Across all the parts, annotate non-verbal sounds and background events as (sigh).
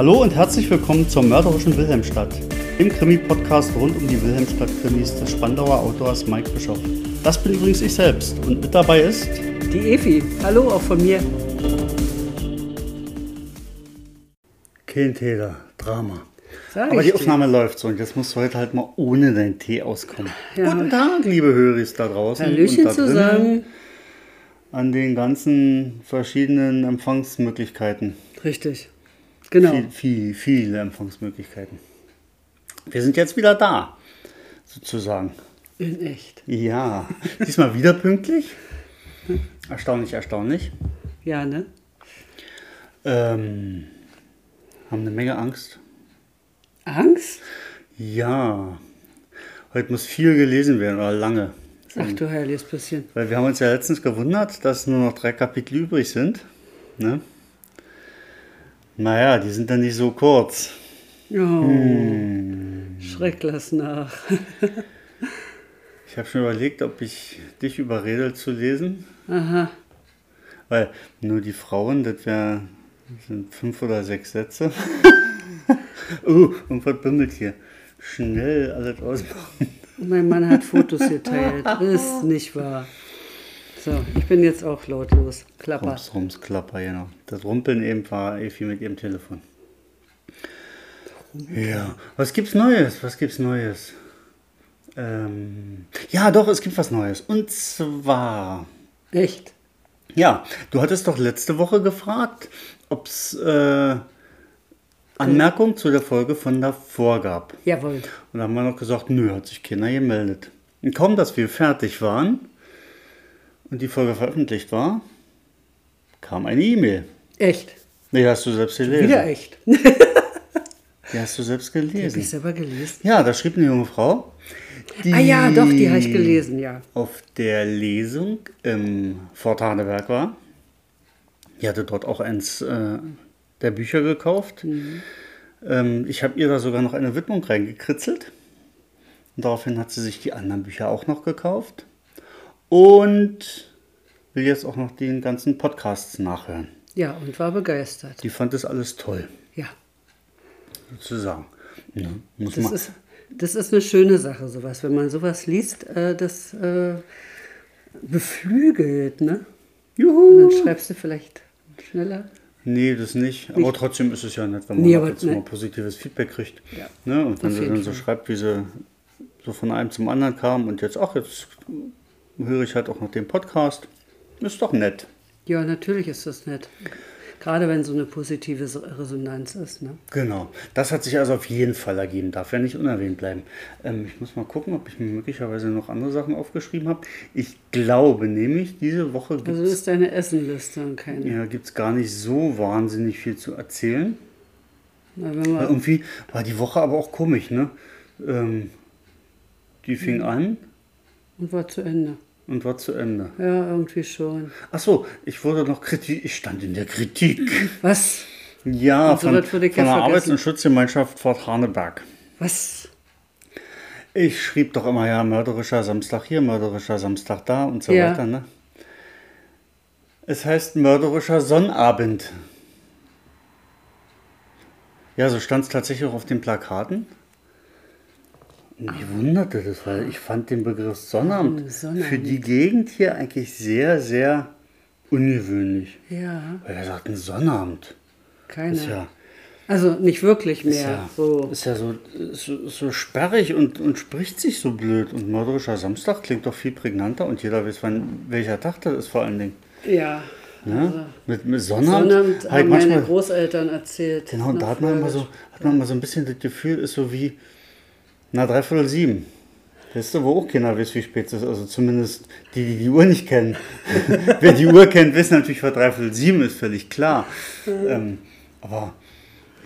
Hallo und herzlich willkommen zur mörderischen Wilhelmstadt, dem Krimi-Podcast rund um die Wilhelmstadt-Krimis des Spandauer Autors Mike Bischoff. Das bin übrigens ich selbst und mit dabei ist Die Efi. Hallo auch von mir. Kein Täter, Drama. Sag Aber die dir. Aufnahme läuft so und jetzt musst du heute halt mal ohne deinen Tee auskommen. Ja. Guten Tag, liebe Höris da draußen. Hallöchen und da drinnen zusammen. An den ganzen verschiedenen Empfangsmöglichkeiten. Richtig. Genau. Viel, viel, viele Empfangsmöglichkeiten. Wir sind jetzt wieder da, sozusagen. In echt. Ja, diesmal wieder pünktlich. Erstaunlich, erstaunlich. Ja, ne? Ähm, haben eine Menge Angst. Angst? Ja, heute muss viel gelesen werden, oder lange. Ach du heiliges bisschen. Weil wir haben uns ja letztens gewundert, dass nur noch drei Kapitel übrig sind. Ne? Naja, die sind dann nicht so kurz. Oh. Hm. Schreck lass nach. (laughs) Ich habe schon überlegt, ob ich dich überrede zu lesen. Aha. Weil nur die Frauen, das wär, sind fünf oder sechs Sätze. (laughs) uh, und was bimmelt hier? Schnell alles ausmachen. Mein Mann hat Fotos (laughs) geteilt. Ist nicht wahr. So, ich bin jetzt auch lautlos. Klapper. Rums, rums, klapper, genau. Das Rumpeln eben war Efi mit ihrem Telefon. Ja, was gibt's Neues? Was gibt's Neues? Ähm, ja, doch, es gibt was Neues. Und zwar, Echt? ja, du hattest doch letzte Woche gefragt, ob es äh, Anmerkungen zu der Folge von davor gab. Jawohl. Und da haben wir noch gesagt, nö, hat sich keiner gemeldet. Und kaum, dass wir fertig waren und die Folge veröffentlicht war, kam eine E-Mail. Echt? Die hast du selbst gelesen. Wieder echt. Die hast du selbst Hab ich gelesen. selber gelesen? Ja, da schrieb eine junge Frau. Die Ah ja, doch, die habe ich gelesen, ja. Auf der Lesung im Fort Haneberg war. Die hatte dort auch eins äh, der Bücher gekauft. Mhm. Ähm, ich habe ihr da sogar noch eine Widmung reingekritzelt. Und daraufhin hat sie sich die anderen Bücher auch noch gekauft. Und will jetzt auch noch den ganzen Podcasts nachhören. Ja, und war begeistert. Die fand das alles toll, Ja. sozusagen. Ja, muss Das man, ist, das ist eine schöne Sache, sowas. Wenn man sowas liest, äh, das äh, beflügelt, ne? Juhu! Dann schreibst du vielleicht schneller. Nee, das nicht. Aber trotzdem ist es ja nett, wenn man Nee, ab aber und zu ne- mal positives Feedback kriegt. Ja. Ne? Und wenn sie dann so schreibt, wie sie so von einem zum anderen kam und jetzt, ach, jetzt höre ich halt auch noch den Podcast. Ist doch nett. Ja, natürlich ist das nett. Gerade wenn so eine positive Resonanz ist, ne? Genau. Das hat sich also auf jeden Fall ergeben. Darf ja nicht unerwähnt bleiben. Ähm, ich muss mal gucken, ob ich mir möglicherweise noch andere Sachen aufgeschrieben habe. Ich glaube nämlich, diese Woche gibt Also es ist deine Essenliste und keine. ja, gibt's gar nicht so wahnsinnig viel zu erzählen. Na, irgendwie war die Woche aber auch komisch, ne? Ähm, die fing an und war zu Ende. Und war zu Ende. Ja, irgendwie schon. Ach so, ich wurde noch Kritik, ich stand in der Kritik. Was? Ja, so von, von der vergessen. Arbeits- und Schutzgemeinschaft Fort Haneberg. Was? Ich schrieb doch immer, ja, mörderischer Samstag hier, mörderischer Samstag da und so Ja. weiter, ne? Es heißt mörderischer Sonnabend. Ja, so stand es tatsächlich auch auf den Plakaten. Mich wunderte das, weil ich fand den Begriff Sonnabend, Ah, Sonnabend. für die Gegend hier eigentlich sehr, sehr ungewöhnlich. Ja, Weil er sagt, ein Sonnabend. keine. Ist ja, Also nicht wirklich mehr. ist ja, so. ist ja so, so, so sperrig und, und spricht sich so blöd. Und mörderischer Samstag klingt doch viel prägnanter und jeder weiß, wann, welcher Tag das ist vor allen Dingen. Ja. Ne? mit, mit Sonnabend, Sonnabend haben meine manchmal, Großeltern erzählt. genau, und da hat man, immer so, hat man immer so ein bisschen das Gefühl, ist so wie, na, dreiviertel sieben. Weißt du, wo auch keiner weiß, wie spät es ist. Also zumindest die, die die Uhr nicht kennen. (laughs) Wer die Uhr kennt, wissen natürlich, was dreiviertel sieben ist, völlig klar. ähm, aber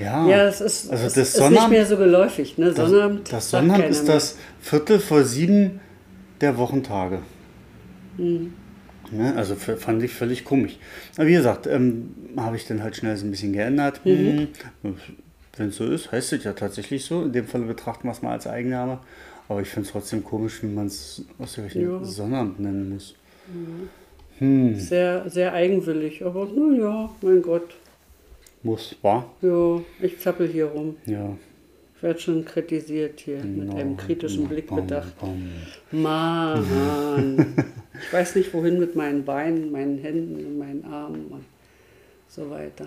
ja, Ja, es ist, also das ist nicht Sonnabend, mehr so geläufig. Ne? das, Sonnabend, das sagt Sonnabend ist mehr. das Viertel vor sieben der Wochentage. Mhm. Ne, also fand ich völlig komisch. Aber wie gesagt, ähm, habe ich dann halt schnell so ein bisschen geändert. Mhm. Wenn es so ist, heißt es ja tatsächlich so. In dem Fall betrachten wir es mal als Eigenname. Aber ich finde es trotzdem komisch, wie man es ausgerechnet Ja. Sonnabend nennen muss. Sehr, sehr eigenwillig. Aber nun ja, mein Gott. Muss, war? Jo, ich zappel hier rum. Ja. Ich werde schon kritisiert hier mit Genau. einem kritischen Blick Bam, bedacht. bam. Mann, ich weiß nicht wohin mit meinen Beinen, meinen Händen, meinen Armen und so weiter.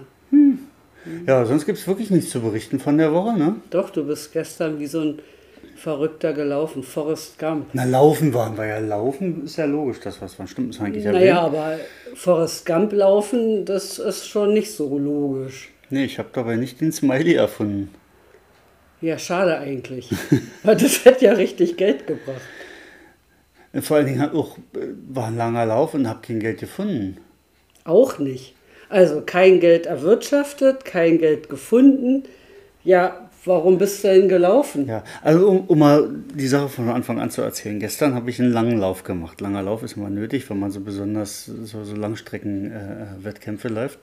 Ja, sonst gibt es wirklich nichts zu berichten von der Woche, ne? Doch, du bist gestern wie so ein Verrückter gelaufen, Forrest Gump. Na, laufen waren wir ja. Laufen ist ja logisch, das was war. Stimmt, das eigentlich Naja, erwähnt. aber Forrest Gump laufen, das ist schon nicht so logisch. Nee, ich habe dabei nicht den Smiley erfunden. Ja, schade eigentlich. (laughs) Weil das hätte ja richtig Geld gebracht. Vor allen Dingen auch, äh, war ein langer Lauf und habe kein Geld gefunden. Auch nicht. Also kein Geld erwirtschaftet, kein Geld gefunden. Ja, warum bist du denn gelaufen? Ja, also um, um mal die Sache von Anfang an zu erzählen. Gestern habe ich einen langen Lauf gemacht. Langer Lauf ist immer nötig, wenn man so besonders so, so Langstrecken-Wettkämpfe läuft.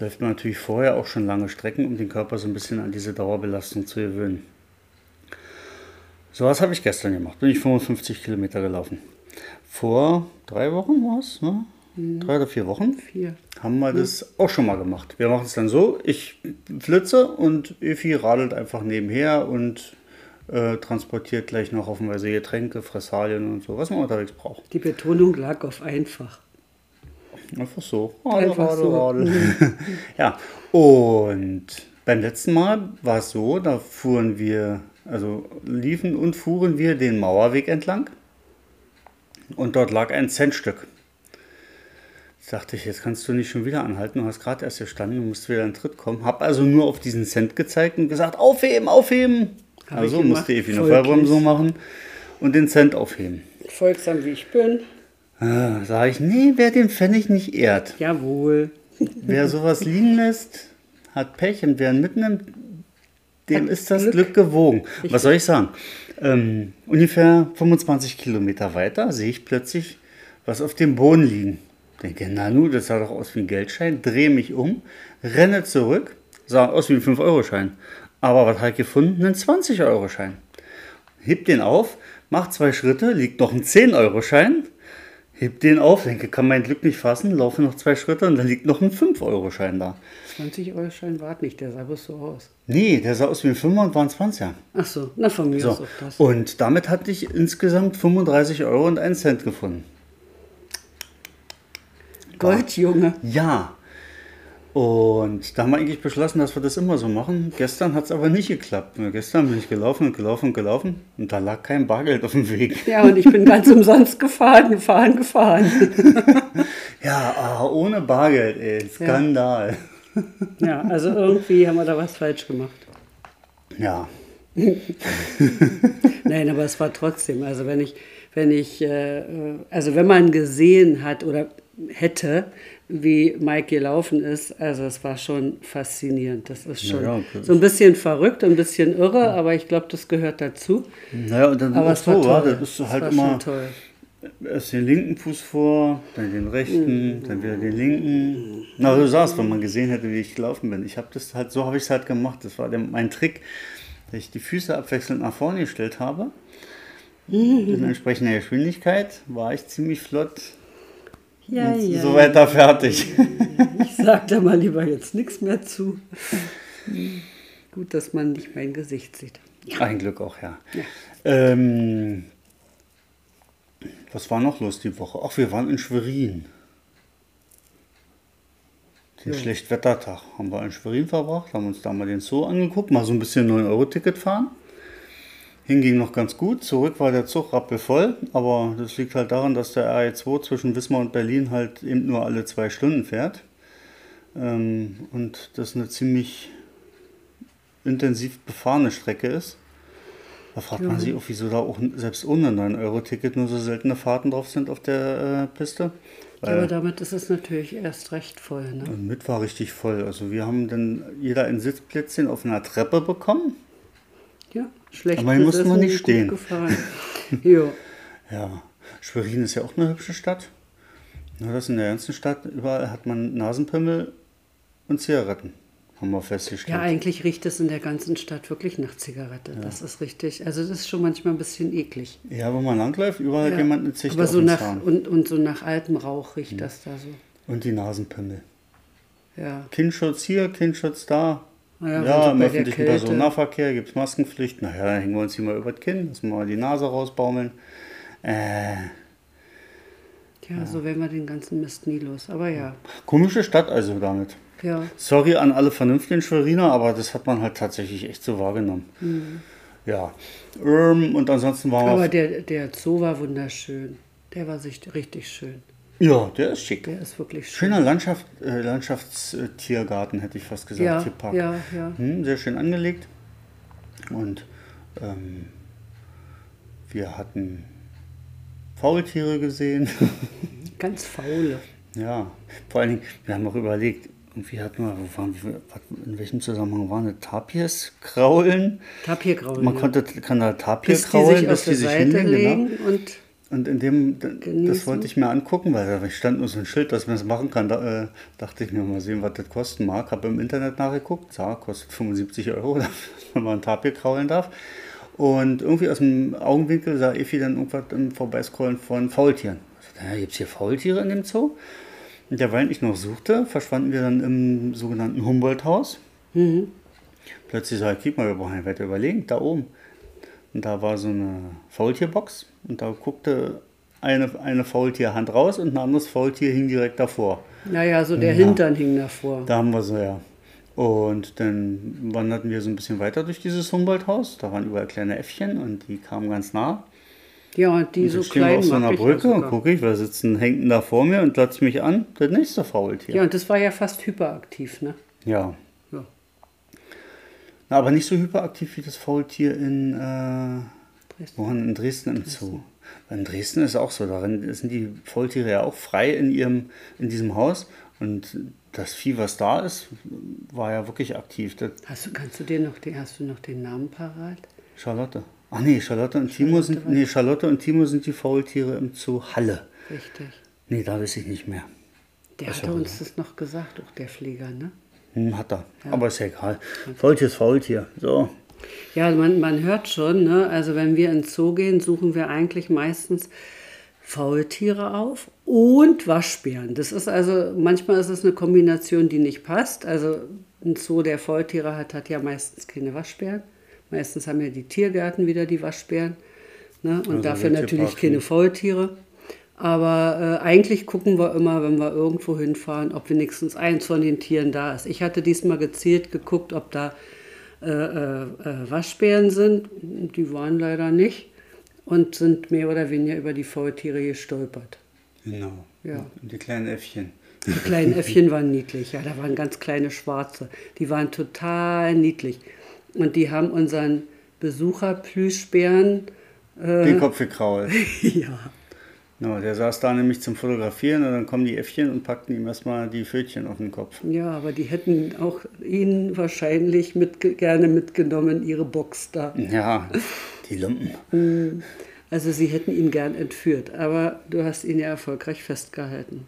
Läuft man natürlich vorher auch schon lange Strecken, um den Körper so ein bisschen an diese Dauerbelastung zu gewöhnen. So was habe ich gestern gemacht. Bin ich 55 Kilometer gelaufen. Vor drei Wochen war es, ne? Drei oder vier Wochen Vier. Haben wir das auch schon mal gemacht. Wir machen es dann so, ich flitze und Efi radelt einfach nebenher und äh, transportiert gleich noch hoffenweise Getränke, Fressalien und so, was man unterwegs braucht. Die Betonung lag auf einfach. Einfach so. Radel, Einfach radel, so. radel. (laughs) ja, und beim letzten Mal war es so, da fuhren wir, also liefen und fuhren wir den Mauerweg entlang und dort lag ein Centstück. Dachte ich, jetzt kannst du nicht schon wieder anhalten, du hast gerade erst gestanden, du musst wieder in den Tritt kommen. Hab also nur auf diesen Cent gezeigt und gesagt, aufheben, aufheben. Hab also ich musste Evi eine. Vollbremsung machen und den Cent aufheben. Folgsam wie ich bin. Ah, sag ich, nee, wer den Pfennig nicht ehrt, Jawohl. Wer sowas liegen lässt, hat Pech und wer ihn mitnimmt, dem Hat ist das Glück. Glück, gewogen. Was soll ich sagen? Ähm, ungefähr 25 Kilometer weiter sehe ich plötzlich was auf dem Boden liegen. Denke, na nu, das sah doch aus wie ein Geldschein, drehe mich um, renne zurück, sah aus wie ein 5-Euro-Schein. Aber was habe ich gefunden? Einen 20-Euro-Schein. Heb den auf, mach zwei Schritte, liegt noch ein 10-Euro-Schein, heb den auf, denke, kann mein Glück nicht fassen, laufe noch zwei Schritte und dann liegt noch ein 5-Euro-Schein da. 20 Euro Schein wart nicht, der sah bloß so aus. Nee, der sah aus wie ein 5 und war ein 20er. Ach so, na von mir So. ist auch das. Und damit hatte ich insgesamt 35 Euro und einen Cent gefunden. Gold, Junge. Ja. Und da haben wir eigentlich beschlossen, dass wir das immer so machen. Gestern hat es aber nicht geklappt. Gestern bin ich gelaufen und gelaufen und gelaufen und da lag kein Bargeld auf dem Weg. Ja, und ich bin ganz (laughs) umsonst gefahren, gefahren, gefahren. (laughs) Ja, ah, ohne Bargeld, ey. Skandal. (laughs) Ja, also irgendwie haben wir da was falsch gemacht. Ja. Nein, aber es war trotzdem, also wenn ich, wenn ich, äh, äh, also wenn man gesehen hat oder hätte, wie Mike gelaufen ist, also es war schon faszinierend. Das ist schon Ja, ja, so ein bisschen verrückt, ein bisschen irre, aber ich glaube, das gehört dazu. Naja, und dann Aber es war so, ja, toll. das ist halt war immer erst den linken Fuß vor, dann den rechten, Mhm. dann wieder den linken. Na, du sagst, wenn man gesehen hätte, wie ich gelaufen bin. Ich habe das halt, so habe ich es halt gemacht. Das war der, mein Trick, dass ich die Füße abwechselnd nach vorne gestellt habe. Mhm. In entsprechender Geschwindigkeit war ich ziemlich flott Ja, und ja. so weiter fertig. Ich sag da mal lieber jetzt nichts mehr zu. Gut, dass man nicht mein Gesicht sieht. Ein Glück auch, ja. Ähm, was war noch los die Woche? Ach, wir waren in Schwerin. Den Schlechtwettertag haben wir in Schwerin verbracht, haben uns da mal den Zoo angeguckt, mal so ein bisschen 9-Euro-Ticket fahren. Hinging noch ganz gut, zurück war der Zug rappelvoll, aber das liegt halt daran, dass der RE2 zwischen Wismar und Berlin halt eben nur alle zwei Stunden fährt. Ähm, und das eine ziemlich intensiv befahrene Strecke ist. Da fragt man sich auch, wieso da auch selbst ohne 9-Euro-Ticket nur so seltene Fahrten drauf sind auf der äh, Piste. Ja, aber damit ist es natürlich erst recht voll. Ne? Mit war richtig voll. Also wir haben dann jeder ein Sitzplätzchen auf einer Treppe bekommen. Ja, schlecht Aber hier wir besessen, nicht stehen. (laughs) Jo. Ja, Schwerin ist ja auch eine hübsche Stadt. Nur das in der ganzen Stadt, überall hat man Nasenpimmel und Zigaretten, haben wir festgestellt. Ja, eigentlich riecht es in der ganzen Stadt wirklich nach Zigarette. Das ist richtig. Also das ist schon manchmal ein bisschen eklig. Ja, wenn man langläuft, überall hat Ja. jemand eine Zicht Aber auf so dem nach Zahn. und, und so nach altem Rauch riecht das da so. Und die Nasenpimmel. Ja. Kindschutz hier, Kindschutz da. Naja, Ja, im öffentlichen Personennahverkehr gibt es Maskenpflicht. Naja, dann hängen wir uns hier mal über das Kinn, lassen wir mal die Nase rausbaumeln. Äh, Ja, so werden wir den ganzen Mist nie los. Aber ja, komische Stadt also damit. ja. Sorry an alle vernünftigen Schweriner, aber das hat man halt tatsächlich echt so wahrgenommen. Ja. Ähm, und ansonsten war Mhm. Aber der, der Zoo war wunderschön. Der war sich richtig schön. Ja, der ist schick. Der ist wirklich schön. Schöner Landschaft, äh, Landschaftstiergarten, hätte ich fast gesagt. Ja, Tierpark. ja, ja. Hm, sehr schön angelegt. Und ähm, wir hatten Faultiere gesehen. (laughs) Ganz faule. ja, vor allen Dingen, wir haben auch überlegt, irgendwie hatten wir, wo waren wir, in welchem Zusammenhang waren das? Tapirs kraulen? Tapirgrauen. Man ja. konnte, kann da Tapir bis die kraulen, sich bis die sich hinlegen. legen Genau. und Und in dem, Genießen. das wollte ich mir angucken, weil da stand nur so ein Schild, dass man das machen kann. Da äh, dachte ich mir mal sehen, was das kosten mag. Habe im Internet nachgeguckt. Ja, kostet 75 Euro, (laughs) wenn man ein Tapir kraulen darf. Und irgendwie aus dem Augenwinkel sah Effi dann irgendwas im Vorbeiscrollen von Faultieren. Ich dachte, ja, gibt es hier Faultiere in dem Zoo? Und derweil ich noch suchte, verschwanden wir dann im sogenannten Humboldt-Haus. Plötzlich sag ich, guck mal, wir brauchen ja weiter überlegen, da oben. Und da war so eine Faultierbox und da guckte eine, eine Faultierhand raus und ein anderes Faultier hing direkt davor. naja, so der Ja. Hintern hing davor. Da haben wir so, ja. Und dann wanderten wir so ein bisschen weiter durch dieses Humboldt-Haus. Da waren überall kleine Äffchen und die kamen ganz nah. Ja, und die Und so stehen wir klein auf so einer Brücke und gucke ich, wer sitzen, hängt da vor mir und glotzt mich an. Das nächste Faultier. Ja, und das war ja fast hyperaktiv, ne? Ja. Na, aber nicht so hyperaktiv wie das Faultier in, äh, Dresden. wohin? in Dresden im Zoo. In Dresden ist auch so, darin sind die Faultiere ja auch frei in, ihrem, in diesem Haus. Und das Vieh, was da ist, war ja wirklich aktiv. Das, Hast du, kannst du dir noch den, hast du noch den Namen parat? Charlotte. Ach nee, Charlotte und Timo sind, nee, Charlotte und Timo sind die Faultiere im Zoo Halle. Richtig. Nee, da weiß ich nicht mehr. Der hatte uns das noch gesagt, auch der Flieger, ne? Hm, hat er. Aber ist ja egal. Ist Faultier. So. Ja, man, man hört schon, ne? also wenn wir ins Zoo gehen, suchen wir eigentlich meistens Faultiere auf und Waschbären. Das ist also, manchmal ist es eine Kombination, die nicht passt. Also ein Zoo, der Faultiere hat, hat ja meistens keine Waschbären. Meistens haben ja die Tiergärten wieder die Waschbären. Ne? Und Also dafür natürlich keine. Faultiere. Aber äh, eigentlich gucken wir immer, wenn wir irgendwo hinfahren, ob wenigstens eins von den Tieren da ist. Ich hatte diesmal gezielt geguckt, ob da äh, äh, äh, Waschbären sind. Die waren leider nicht und sind mehr oder weniger über die Faultiere gestolpert. Genau. Ja. Und die kleinen Äffchen. Die kleinen Äffchen waren niedlich. Ja, da waren ganz kleine Schwarze. Die waren total niedlich. Und die haben unseren Besucher-Plüschbären, Den Kopf gekrault. (laughs) ja, No, der saß da nämlich zum Fotografieren und dann kommen die Äffchen und packten ihm erstmal die Pfötchen auf den Kopf. ja, aber die hätten auch ihn wahrscheinlich mit, gerne mitgenommen, ihre Box da. Ja, die Lumpen. Also sie hätten ihn gern entführt, aber du hast ihn ja erfolgreich festgehalten.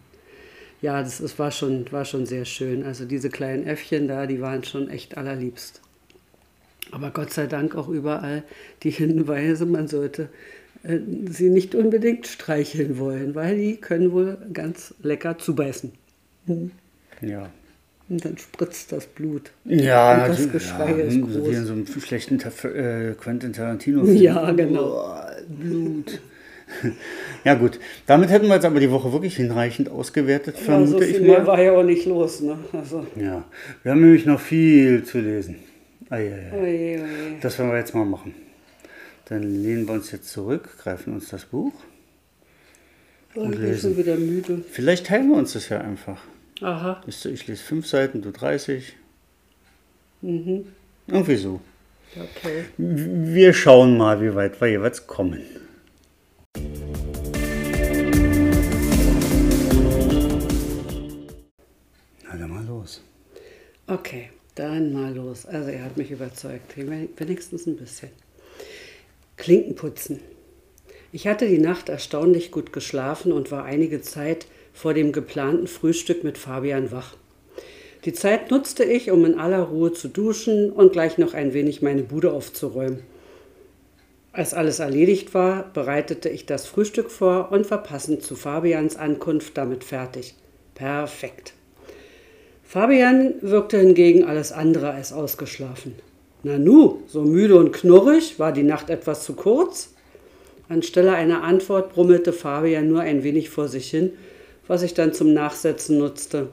Ja, das ist, war, schon, war schon sehr schön. Also diese kleinen Äffchen da, die waren schon echt allerliebst. Aber Gott sei Dank auch überall die Hinweise, man sollte sie nicht unbedingt streicheln wollen, weil die können wohl ganz lecker zubeißen. Ja. Und dann spritzt das Blut. Ja, Und das natürlich. Geschrei ja, ist groß. wie in so einem schlechten Ta- äh, Quentin Tarantino. Ja, genau. Blut. (laughs) Ja gut, damit hätten wir jetzt aber die Woche wirklich hinreichend ausgewertet, Ja, vermute so ich viel mehr mal. war ja auch nicht los. Ne? Also, Ja, wir haben nämlich noch viel zu lesen. Eieiei. oje, oje. Das werden wir jetzt mal machen. Dann lehnen wir uns jetzt zurück, greifen uns das Buch. Oh, ich bin lesen. schon wieder müde. Vielleicht teilen wir uns das ja einfach. Aha. Ich lese fünf Seiten, du 30. Mhm. Irgendwie so. Okay. Wir schauen mal, wie weit wir jeweils kommen. Na dann mal los. Okay, dann mal los. Also er hat mich überzeugt, wenigstens ein bisschen. Klinken putzen. Ich hatte die Nacht erstaunlich gut geschlafen und war einige Zeit vor dem geplanten Frühstück mit Fabian wach. Die Zeit nutzte ich, um in aller Ruhe zu duschen und gleich noch ein wenig meine Bude aufzuräumen. Als alles erledigt war, bereitete ich das Frühstück vor und war passend zu Fabians Ankunft damit fertig. Perfekt. Fabian wirkte hingegen alles andere als ausgeschlafen. Nanu, so müde und knurrig, war die Nacht etwas zu kurz? Anstelle einer Antwort brummelte Fabian nur ein wenig vor sich hin, was ich dann zum Nachsetzen nutzte.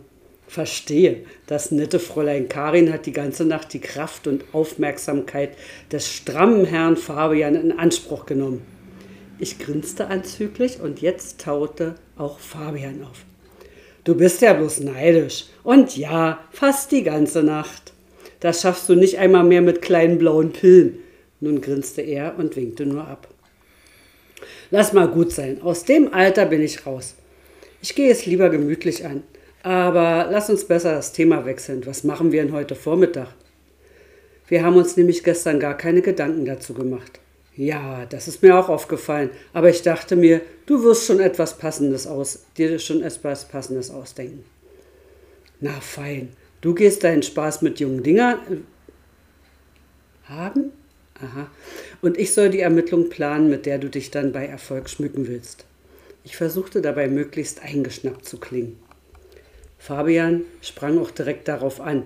Verstehe, das nette Fräulein Karin hat die ganze Nacht die Kraft und Aufmerksamkeit des strammen Herrn Fabian in Anspruch genommen. Ich grinste anzüglich und jetzt taute auch Fabian auf. Du bist ja bloß neidisch. Und ja, fast die ganze Nacht. Das schaffst du nicht einmal mehr mit kleinen blauen Pillen. Nun grinste er und winkte nur ab. Lass mal gut sein. Aus dem Alter bin ich raus. Ich gehe es lieber gemütlich an. Aber lass uns besser das Thema wechseln. Was machen wir denn heute Vormittag? Wir haben uns nämlich gestern gar keine Gedanken dazu gemacht. Ja, das ist mir auch aufgefallen. Aber ich dachte mir, du wirst schon etwas Passendes aus, dir schon etwas Passendes ausdenken. Na fein, du gehst deinen Spaß mit jungen Dingern äh, haben? Aha. Und ich soll die Ermittlung planen, mit der du dich dann bei Erfolg schmücken willst. Ich versuchte dabei möglichst eingeschnappt zu klingen. Fabian sprang auch direkt darauf an.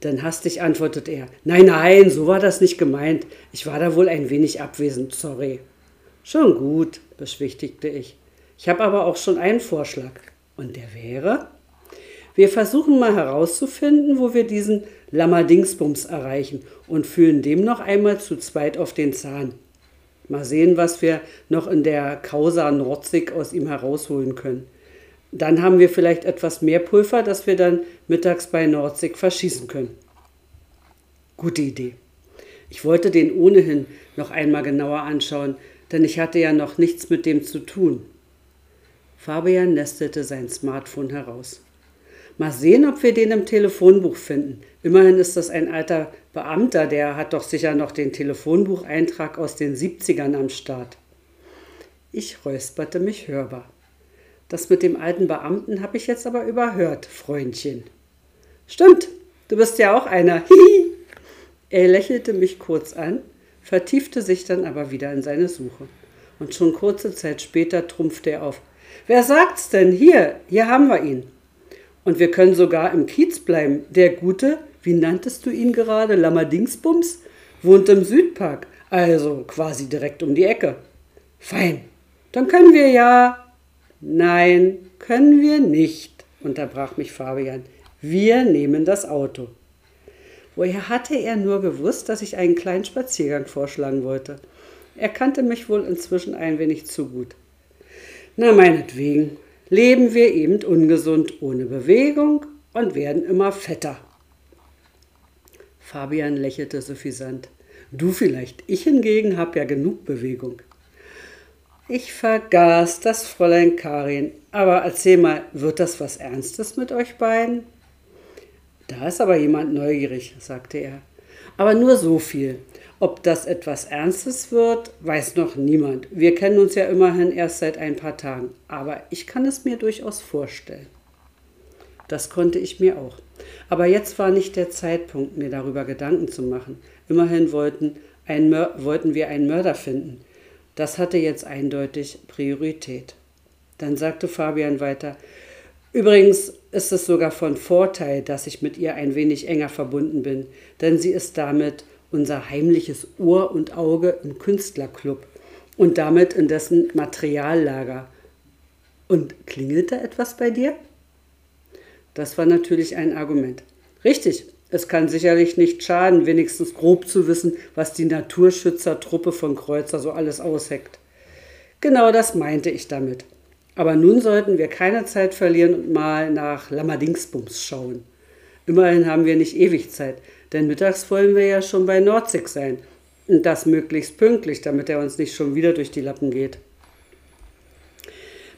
Dann hastig antwortet er: Nein, nein, so war das nicht gemeint. Ich war da wohl ein wenig abwesend, sorry. Schon gut, beschwichtigte ich. Ich habe aber auch schon einen Vorschlag. Und der wäre? Wir versuchen mal herauszufinden, wo wir diesen Lammerdingsbums erreichen und fühlen dem noch einmal zu zweit auf den Zahn. Mal sehen, was wir noch in der Causa Nordsig aus ihm herausholen können. Dann haben wir vielleicht etwas mehr Pulver, das wir dann mittags bei Nordsig verschießen können. Gute Idee. Ich wollte den ohnehin noch einmal genauer anschauen, denn ich hatte ja noch nichts mit dem zu tun. Fabian nestelte sein Smartphone heraus. Mal sehen, ob wir den im Telefonbuch finden. Immerhin ist das ein alter Beamter, der hat doch sicher noch den Telefonbucheintrag aus den 70ern am Start. Ich räusperte mich hörbar. Das mit dem alten Beamten habe ich jetzt aber überhört, Freundchen. Stimmt, du bist ja auch einer. Hihi. Er lächelte mich kurz an, vertiefte sich dann aber wieder in seine Suche. Und schon kurze Zeit später trumpfte er auf. Wer sagt's denn? Hier, hier haben wir ihn. Und wir können sogar im Kiez bleiben. Der Gute, wie nanntest du ihn gerade, Lammerdingsbums, wohnt im Südpark, also quasi direkt um die Ecke. Fein, dann können wir ja. Nein, können wir nicht, unterbrach mich Fabian. Wir nehmen das Auto. Woher hatte er nur gewusst, dass ich einen kleinen Spaziergang vorschlagen wollte? Er kannte mich wohl inzwischen ein wenig zu gut. Na, meinetwegen, leben wir eben ungesund ohne Bewegung und werden immer fetter. Fabian lächelte suffisant. Du vielleicht, ich hingegen habe ja genug Bewegung. Ich vergaß das Fräulein Karin. Aber erzähl mal, wird das was Ernstes mit euch beiden? Da ist aber jemand neugierig, sagte er. Aber nur so viel. Ob das etwas Ernstes wird, weiß noch niemand. Wir kennen uns ja immerhin erst seit ein paar Tagen. Aber ich kann es mir durchaus vorstellen. Das konnte ich mir auch. Aber jetzt war nicht der Zeitpunkt, mir darüber Gedanken zu machen. Immerhin wollten, wollten wir einen Mörder finden. Das hatte jetzt eindeutig Priorität. Dann sagte Fabian weiter, Übrigens ist es sogar von Vorteil, dass ich mit ihr ein wenig enger verbunden bin, denn sie ist damit unser heimliches Ohr und Auge im Künstlerclub und damit in dessen Materiallager. Und klingelte etwas bei dir? Das war natürlich ein Argument. Richtig, es kann sicherlich nicht schaden, wenigstens grob zu wissen, was die Naturschützertruppe von Kreuzer so alles ausheckt. Genau das meinte ich damit. Aber nun sollten wir keine Zeit verlieren und mal nach Lammerdingsbums schauen. Immerhin haben wir nicht ewig Zeit. Denn mittags wollen wir ja schon bei Nordzig sein. Und das möglichst pünktlich, damit er uns nicht schon wieder durch die Lappen geht.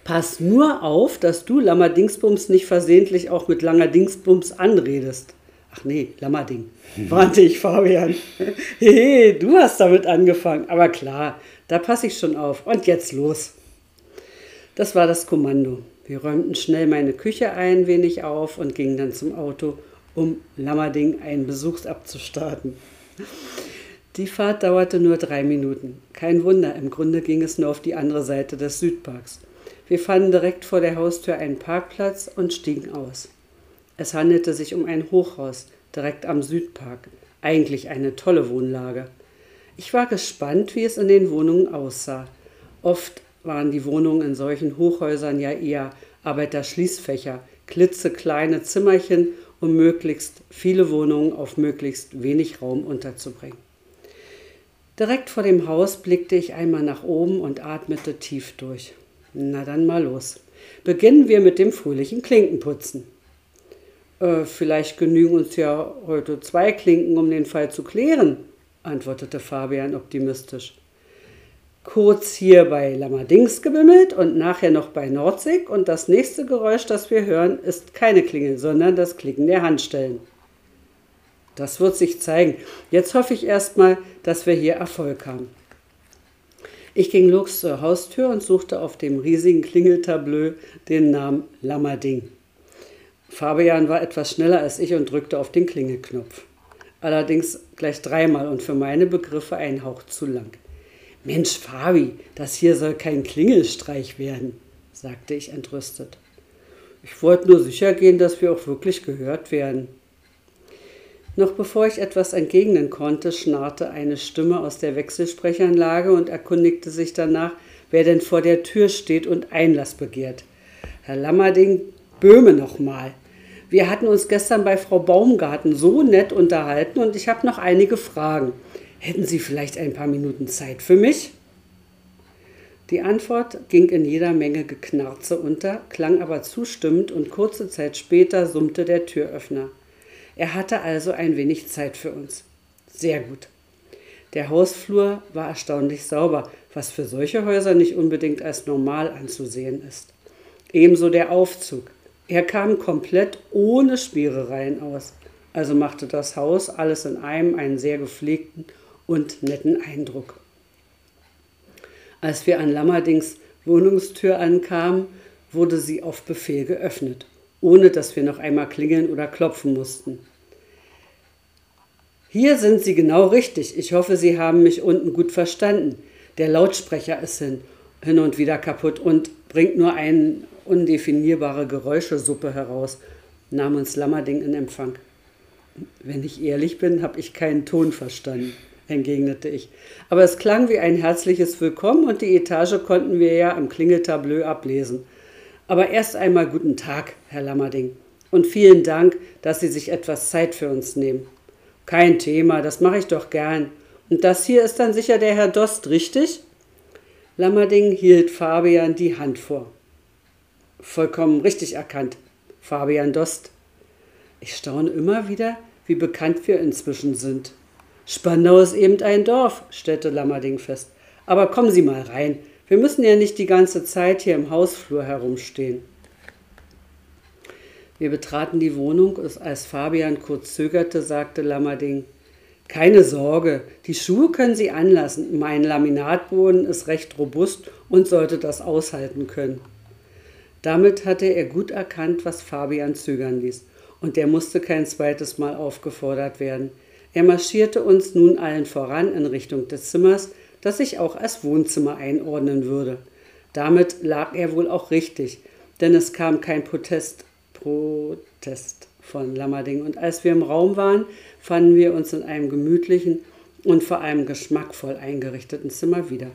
Pass nur auf, dass du Lammerdingsbums nicht versehentlich auch mit langer Dingsbums anredest. Ach nee, Lammerding. Warnte ich Fabian. (laughs) Hehe, du hast damit angefangen. Aber klar, da passe ich schon auf. Und jetzt los. Das war das Kommando. Wir räumten schnell meine Küche ein wenig auf und gingen dann zum Auto um Lammerding einen Besuch abzustarten. Die Fahrt dauerte nur drei Minuten. Kein Wunder, im Grunde ging es nur auf die andere Seite des Südparks. Wir fanden direkt vor der Haustür einen Parkplatz und stiegen aus. Es handelte sich um ein Hochhaus direkt am Südpark, eigentlich eine tolle Wohnlage. Ich war gespannt, wie es in den Wohnungen aussah. Oft waren die Wohnungen in solchen Hochhäusern ja eher Arbeiterschließfächer, klitzekleine Zimmerchen, um möglichst viele Wohnungen auf möglichst wenig Raum unterzubringen. Direkt vor dem Haus blickte ich einmal nach oben und atmete tief durch. Na dann mal los. Beginnen wir mit dem fröhlichen Klinkenputzen. Äh, vielleicht genügen uns ja heute zwei Klinken, um den Fall zu klären, antwortete Fabian optimistisch. Kurz hier bei Lammerdings gebimmelt und nachher noch bei Nordsig und das nächste Geräusch, das wir hören, ist keine Klingel, sondern das Klicken der Handstellen. Das wird sich zeigen. Jetzt hoffe ich erstmal, dass wir hier Erfolg haben. Ich ging los zur Haustür und suchte auf dem riesigen Klingeltableau den Namen Lammerding. Fabian war etwas schneller als ich und drückte auf den Klingelknopf. Allerdings gleich dreimal und für meine Begriffe ein Hauch zu lang. Mensch, Fabi, das hier soll kein Klingelstreich werden, sagte ich entrüstet. Ich wollte nur sicher gehen, dass wir auch wirklich gehört werden. Noch bevor ich etwas entgegnen konnte, schnarrte eine Stimme aus der Wechselsprechanlage und erkundigte sich danach, wer denn vor der Tür steht und Einlass begehrt. Herr Lammerding, Böhme nochmal. Wir hatten uns gestern bei Frau Baumgarten so nett unterhalten und ich habe noch einige Fragen. Hätten Sie vielleicht ein paar Minuten Zeit für mich? Die Antwort ging in jeder Menge Geknarze unter, klang aber zustimmend und kurze Zeit später summte der Türöffner. Er hatte also ein wenig Zeit für uns. Sehr gut. Der Hausflur war erstaunlich sauber, was für solche Häuser nicht unbedingt als normal anzusehen ist. Ebenso der Aufzug. Er kam komplett ohne Spierereien aus, also machte das Haus alles in einem einen sehr gepflegten und netten Eindruck. Als wir an Lammerdings Wohnungstür ankamen, wurde sie auf Befehl geöffnet ohne dass wir noch einmal klingeln oder klopfen mussten. Hier sind Sie genau richtig. Ich hoffe, Sie haben mich unten gut verstanden. Der Lautsprecher ist hin, hin und wieder kaputt und bringt nur eine undefinierbare Geräuschesuppe heraus, nahm uns Lammerding in Empfang. Wenn ich ehrlich bin, habe ich keinen Ton verstanden, entgegnete ich. Aber es klang wie ein herzliches Willkommen und die Etage konnten wir ja am Klingeltableau ablesen. Aber erst einmal guten Tag, Herr Lammerding. Und vielen Dank, dass Sie sich etwas Zeit für uns nehmen. Kein Thema, das mache ich doch gern. Und das hier ist dann sicher der Herr Dost, richtig? Lammerding hielt Fabian die Hand vor. Vollkommen richtig erkannt, Fabian Dost. Ich staune immer wieder, wie bekannt wir inzwischen sind. Spandau ist eben ein Dorf, stellte Lammerding fest. Aber kommen Sie mal rein, wir müssen ja nicht die ganze Zeit hier im Hausflur herumstehen. Wir betraten die Wohnung, als Fabian kurz zögerte, sagte Lammerding, keine Sorge, die Schuhe können Sie anlassen. Mein Laminatboden ist recht robust und sollte das aushalten können. Damit hatte er gut erkannt, was Fabian zögern ließ, und er musste kein zweites Mal aufgefordert werden. Er marschierte uns nun allen voran in Richtung des Zimmers, das ich auch als Wohnzimmer einordnen würde. Damit lag er wohl auch richtig, denn es kam kein Protest, Protest von Lammerding. Und als wir im Raum waren, fanden wir uns in einem gemütlichen und vor allem geschmackvoll eingerichteten Zimmer wieder.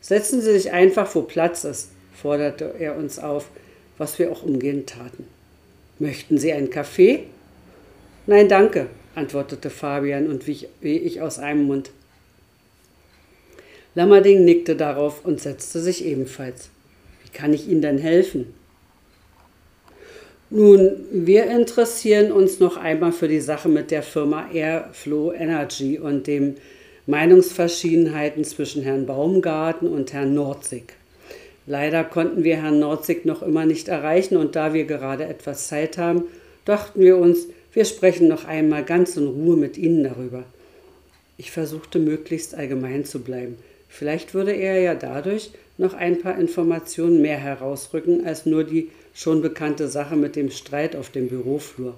Setzen Sie sich einfach, wo Platz ist, forderte er uns auf, was wir auch umgehend taten. Möchten Sie einen Kaffee? Nein, danke, antwortete Fabian und wich wie ich aus einem Mund. Lammerding nickte darauf und setzte sich ebenfalls. Wie kann ich Ihnen denn helfen? Nun, wir interessieren uns noch einmal für die Sache mit der Firma Airflow Energy und den Meinungsverschiedenheiten zwischen Herrn Baumgarten und Herrn Nordzig. Leider konnten wir Herrn Nordzig noch immer nicht erreichen und da wir gerade etwas Zeit haben, dachten wir uns, wir sprechen noch einmal ganz in Ruhe mit Ihnen darüber. Ich versuchte möglichst allgemein zu bleiben. Vielleicht würde er ja dadurch noch ein paar Informationen mehr herausrücken als nur die schon bekannte Sache mit dem Streit auf dem Büroflur.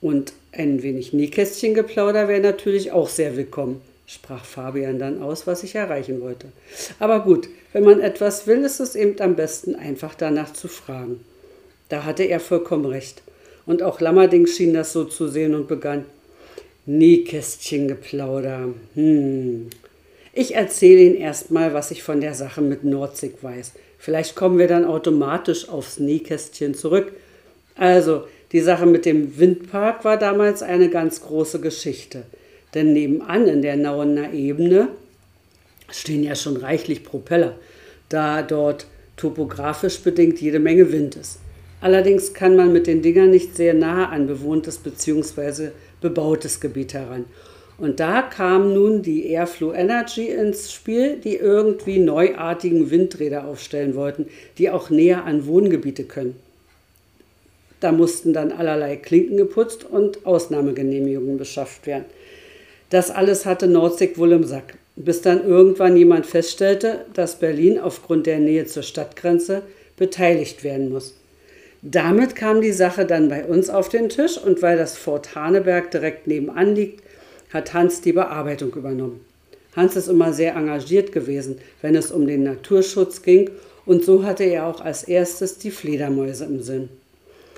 Und ein wenig Nähkästchengeplauder wäre natürlich auch sehr willkommen, sprach Fabian dann aus, was ich erreichen wollte. Aber gut, wenn man etwas will, ist es eben am besten einfach danach zu fragen. Da hatte er vollkommen recht. Und auch Lammerding schien das so zu sehen und begann. Nähkästchengeplauder. Hm. Ich erzähle Ihnen erstmal, was ich von der Sache mit Nordzig weiß. Vielleicht kommen wir dann automatisch aufs Nähkästchen zurück. Also, die Sache mit dem Windpark war damals eine ganz große Geschichte. Denn nebenan in der Nauener Ebene stehen ja schon reichlich Propeller, da dort topografisch bedingt jede Menge Wind ist. Allerdings kann man mit den Dingern nicht sehr nahe an bewohntes bzw. bebautes Gebiet heran. Und da kam nun die Airflow Energy ins Spiel, die irgendwie neuartigen Windräder aufstellen wollten, die auch näher an Wohngebiete können. Da mussten dann allerlei Klinken geputzt und Ausnahmegenehmigungen beschafft werden. Das alles hatte Nordzig wohl im Sack, bis dann irgendwann jemand feststellte, dass Berlin aufgrund der Nähe zur Stadtgrenze beteiligt werden muss. Damit kam die Sache dann bei uns auf den Tisch und weil das Fort Haneberg direkt nebenan liegt, hat Hans die Bearbeitung übernommen. Hans ist immer sehr engagiert gewesen, wenn es um den Naturschutz ging und so hatte er auch als erstes die Fledermäuse im Sinn.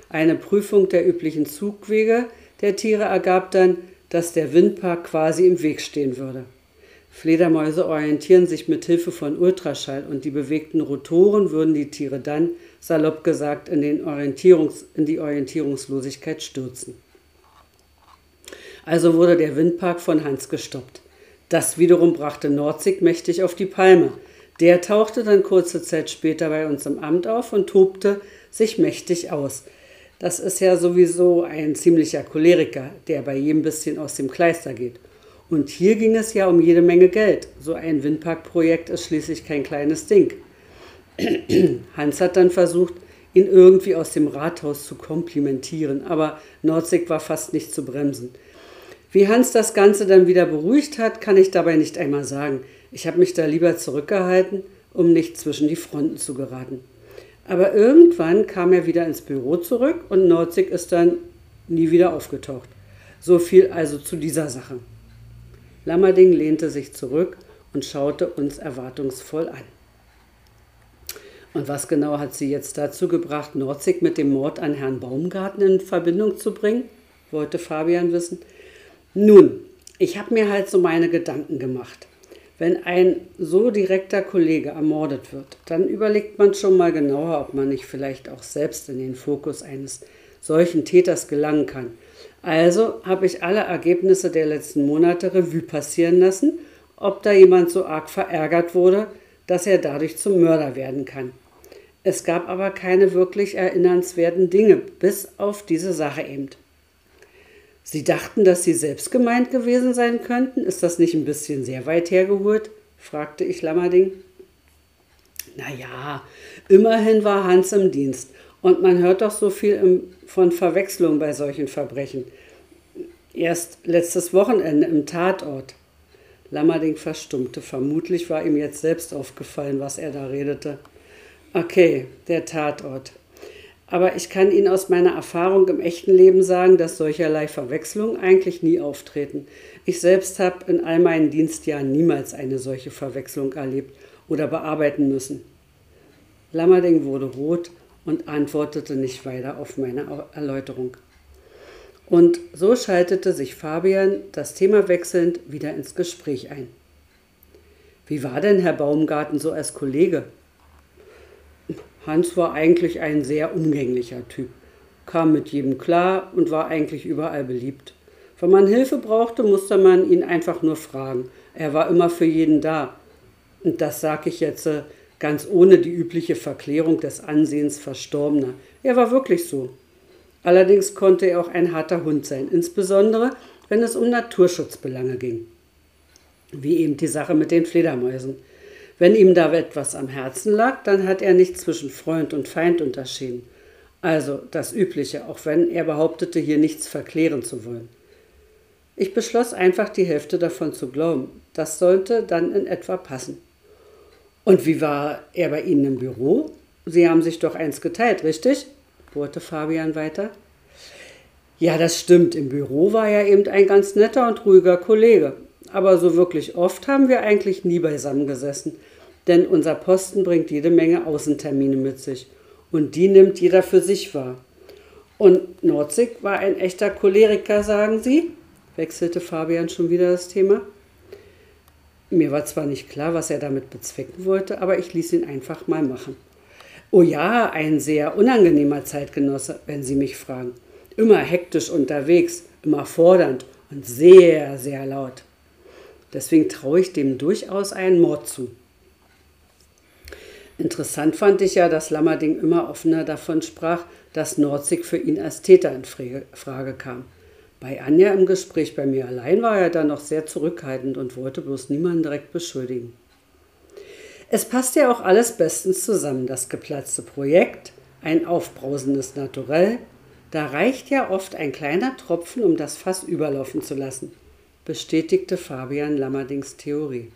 Eine Prüfung der üblichen Zugwege der Tiere ergab dann, dass der Windpark quasi im Weg stehen würde. Fledermäuse orientieren sich mit Hilfe von Ultraschall und die bewegten Rotoren würden die Tiere dann, salopp gesagt, in, den Orientierungs-, in die Orientierungslosigkeit stürzen. Also wurde der Windpark von Hans gestoppt. Das wiederum brachte Nordzig mächtig auf die Palme. Der tauchte dann kurze Zeit später bei uns im Amt auf und tobte sich mächtig aus. Das ist ja sowieso ein ziemlicher Choleriker, der bei jedem bisschen aus dem Kleister geht. Und hier ging es ja um jede Menge Geld. So ein Windparkprojekt ist schließlich kein kleines Ding. (clears throat) Hans hat dann versucht, ihn irgendwie aus dem Rathaus zu komplimentieren, aber Nordzig war fast nicht zu bremsen. Wie Hans das Ganze dann wieder beruhigt hat, kann ich dabei nicht einmal sagen. Ich habe mich da lieber zurückgehalten, um nicht zwischen die Fronten zu geraten. Aber irgendwann kam er wieder ins Büro zurück und Nordzig ist dann nie wieder aufgetaucht. So viel also zu dieser Sache. Lammerding lehnte sich zurück und schaute uns erwartungsvoll an. Und was genau hat sie jetzt dazu gebracht, Nordzig mit dem Mord an Herrn Baumgarten in Verbindung zu bringen? wollte Fabian wissen. Nun, ich habe mir halt so meine Gedanken gemacht. Wenn ein so direkter Kollege ermordet wird, dann überlegt man schon mal genauer, ob man nicht vielleicht auch selbst in den Fokus eines solchen Täters gelangen kann. Also habe ich alle Ergebnisse der letzten Monate Revue passieren lassen, ob da jemand so arg verärgert wurde, dass er dadurch zum Mörder werden kann. Es gab aber keine wirklich erinnernswerten Dinge, bis auf diese Sache eben. Sie dachten, dass Sie selbst gemeint gewesen sein könnten? Ist das nicht ein bisschen sehr weit hergeholt? fragte ich Lammerding. Naja, immerhin war Hans im Dienst. Und man hört doch so viel von Verwechslung bei solchen Verbrechen. Erst letztes Wochenende im Tatort. Lammerding verstummte. Vermutlich war ihm jetzt selbst aufgefallen, was er da redete. Okay, der Tatort. Aber ich kann Ihnen aus meiner Erfahrung im echten Leben sagen, dass solcherlei Verwechslungen eigentlich nie auftreten. Ich selbst habe in all meinen Dienstjahren niemals eine solche Verwechslung erlebt oder bearbeiten müssen. Lammerding wurde rot und antwortete nicht weiter auf meine Erläuterung. Und so schaltete sich Fabian, das Thema wechselnd, wieder ins Gespräch ein. Wie war denn Herr Baumgarten so als Kollege? Hans war eigentlich ein sehr umgänglicher Typ, kam mit jedem klar und war eigentlich überall beliebt. Wenn man Hilfe brauchte, musste man ihn einfach nur fragen. Er war immer für jeden da. Und das sage ich jetzt äh, ganz ohne die übliche Verklärung des Ansehens Verstorbener. Er war wirklich so. Allerdings konnte er auch ein harter Hund sein, insbesondere wenn es um Naturschutzbelange ging. Wie eben die Sache mit den Fledermäusen. Wenn ihm da etwas am Herzen lag, dann hat er nicht zwischen Freund und Feind unterschieden. Also das Übliche, auch wenn er behauptete, hier nichts verklären zu wollen. Ich beschloss einfach, die Hälfte davon zu glauben. Das sollte dann in etwa passen. Und wie war er bei Ihnen im Büro? Sie haben sich doch eins geteilt, richtig? bohrte Fabian weiter. Ja, das stimmt. Im Büro war er eben ein ganz netter und ruhiger Kollege aber so wirklich oft haben wir eigentlich nie beisammen gesessen, denn unser Posten bringt jede Menge Außentermine mit sich und die nimmt jeder für sich wahr. Und Norzig war ein echter Choleriker, sagen Sie? wechselte Fabian schon wieder das Thema. Mir war zwar nicht klar, was er damit bezwecken wollte, aber ich ließ ihn einfach mal machen. Oh ja, ein sehr unangenehmer Zeitgenosse, wenn Sie mich fragen. Immer hektisch unterwegs, immer fordernd und sehr, sehr laut. Deswegen traue ich dem durchaus einen Mord zu. Interessant fand ich ja, dass Lammerding immer offener davon sprach, dass Nordzig für ihn als Täter in Frage kam. Bei Anja im Gespräch bei mir allein war er dann noch sehr zurückhaltend und wollte bloß niemanden direkt beschuldigen. Es passt ja auch alles bestens zusammen, das geplatzte Projekt, ein aufbrausendes Naturell. Da reicht ja oft ein kleiner Tropfen, um das Fass überlaufen zu lassen, bestätigte Fabian Lammerdings Theorie.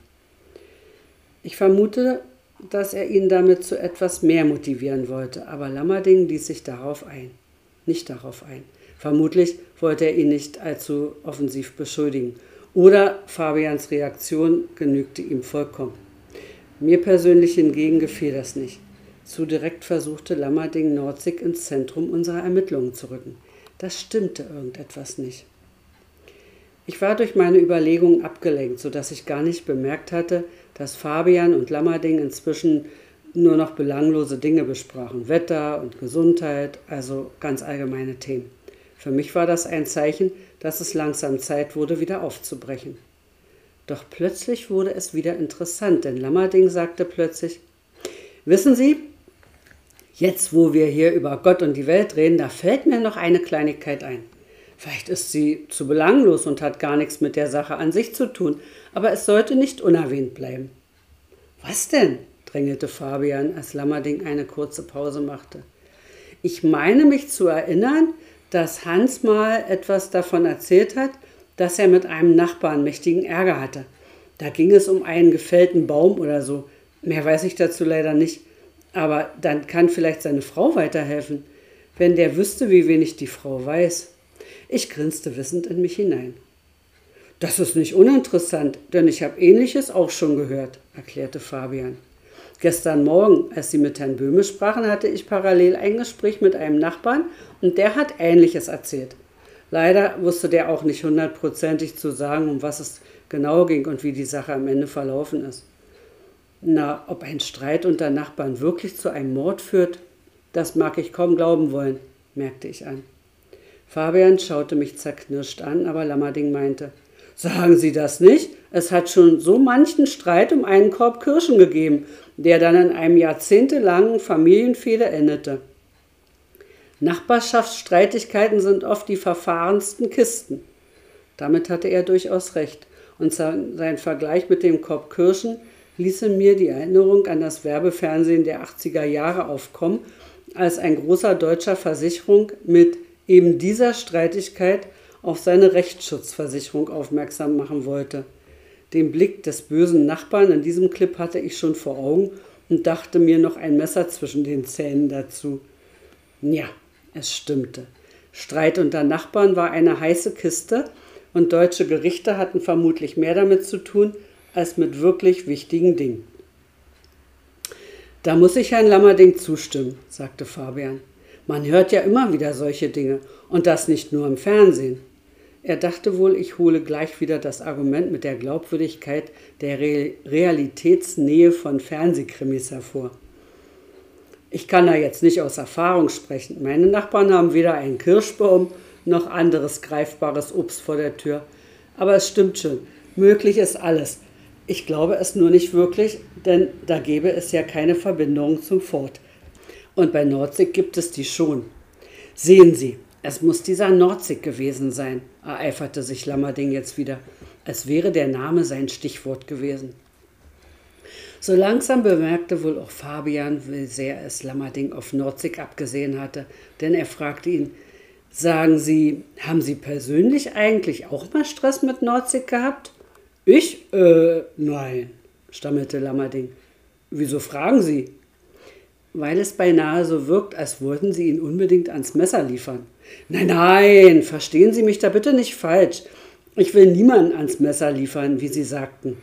Ich vermute, dass er ihn damit zu etwas mehr motivieren wollte, aber Lammerding ließ sich darauf ein. Nicht darauf ein. Vermutlich wollte er ihn nicht allzu offensiv beschuldigen. Oder Fabians Reaktion genügte ihm vollkommen. Mir persönlich hingegen gefiel das nicht. Zu direkt versuchte Lammerding Nordzig ins Zentrum unserer Ermittlungen zu rücken. Das stimmte irgendetwas nicht. Ich war durch meine Überlegungen abgelenkt, sodass ich gar nicht bemerkt hatte, dass Fabian und Lammerding inzwischen nur noch belanglose Dinge besprachen. Wetter und Gesundheit, also ganz allgemeine Themen. Für mich war das ein Zeichen, dass es langsam Zeit wurde, wieder aufzubrechen. Doch plötzlich wurde es wieder interessant, denn Lammerding sagte plötzlich, Wissen Sie, jetzt wo wir hier über Gott und die Welt reden, da fällt mir noch eine Kleinigkeit ein. Vielleicht ist sie zu belanglos und hat gar nichts mit der Sache an sich zu tun, aber es sollte nicht unerwähnt bleiben. Was denn? drängelte Fabian, als Lammerding eine kurze Pause machte. Ich meine mich zu erinnern, dass Hans mal etwas davon erzählt hat, dass er mit einem Nachbarn mächtigen Ärger hatte. Da ging es um einen gefällten Baum oder so. Mehr weiß ich dazu leider nicht. Aber dann kann vielleicht seine Frau weiterhelfen, wenn der wüsste, wie wenig die Frau weiß. Ich grinste wissend in mich hinein. Das ist nicht uninteressant, denn ich habe ähnliches auch schon gehört, erklärte Fabian. Gestern Morgen, als Sie mit Herrn Böhme sprachen, hatte ich parallel ein Gespräch mit einem Nachbarn und der hat Ähnliches erzählt. Leider wusste der auch nicht hundertprozentig zu sagen, um was es genau ging und wie die Sache am Ende verlaufen ist. Na, ob ein Streit unter Nachbarn wirklich zu einem Mord führt, das mag ich kaum glauben wollen, merkte ich an. Fabian schaute mich zerknirscht an, aber Lammerding meinte, Sagen Sie das nicht? Es hat schon so manchen Streit um einen Korb Kirschen gegeben, der dann in einem jahrzehntelangen Familienfehde endete. Nachbarschaftsstreitigkeiten sind oft die verfahrensten Kisten. Damit hatte er durchaus recht. Und sein Vergleich mit dem Korb Kirschen ließe mir die Erinnerung an das Werbefernsehen der 80er Jahre aufkommen, als ein großer deutscher Versicherung mit eben dieser Streitigkeit auf seine Rechtsschutzversicherung aufmerksam machen wollte. Den Blick des bösen Nachbarn in diesem Clip hatte ich schon vor Augen und dachte mir noch ein Messer zwischen den Zähnen dazu. Ja, es stimmte. Streit unter Nachbarn war eine heiße Kiste und deutsche Gerichte hatten vermutlich mehr damit zu tun als mit wirklich wichtigen Dingen. Da muss ich Herrn Lammerding zustimmen, sagte Fabian. Man hört ja immer wieder solche Dinge und das nicht nur im Fernsehen. Er dachte wohl, ich hole gleich wieder das Argument mit der Glaubwürdigkeit der Re Realitätsnähe von Fernsehkrimis hervor. Ich kann da jetzt nicht aus Erfahrung sprechen. Meine Nachbarn haben weder einen Kirschbaum noch anderes greifbares Obst vor der Tür. Aber es stimmt schon, möglich ist alles. Ich glaube es nur nicht wirklich, denn da gäbe es ja keine Verbindung zum Fort. Und bei Nordsee gibt es die schon. Sehen Sie, es muss dieser Nordsig gewesen sein, ereiferte sich Lammerding jetzt wieder, als wäre der Name sein Stichwort gewesen. So langsam bemerkte wohl auch Fabian, wie sehr es Lammerding auf Nordsig abgesehen hatte, denn er fragte ihn, Sagen Sie, haben Sie persönlich eigentlich auch mal Stress mit Nordsig gehabt? Ich? Äh, nein, stammelte Lammerding. Wieso fragen Sie? Weil es beinahe so wirkt, als wollten sie ihn unbedingt ans Messer liefern. Nein, nein, verstehen Sie mich da bitte nicht falsch. Ich will niemanden ans Messer liefern, wie Sie sagten.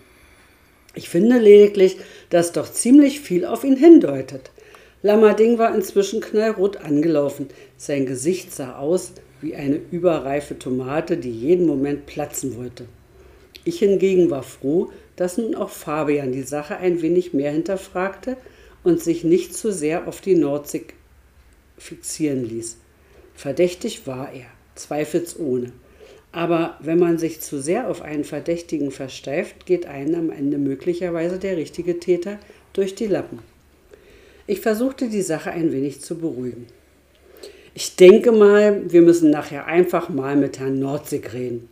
Ich finde lediglich, dass doch ziemlich viel auf ihn hindeutet. Lammerding war inzwischen knallrot angelaufen. Sein Gesicht sah aus wie eine überreife Tomate, die jeden Moment platzen wollte. Ich hingegen war froh, dass nun auch Fabian die Sache ein wenig mehr hinterfragte und sich nicht zu sehr auf die Nordsee fixieren ließ. Verdächtig war er, zweifelsohne. Aber wenn man sich zu sehr auf einen Verdächtigen versteift, geht einem am Ende möglicherweise der richtige Täter durch die Lappen. Ich versuchte die Sache ein wenig zu beruhigen. Ich denke mal, wir müssen nachher einfach mal mit Herrn Nordzig reden.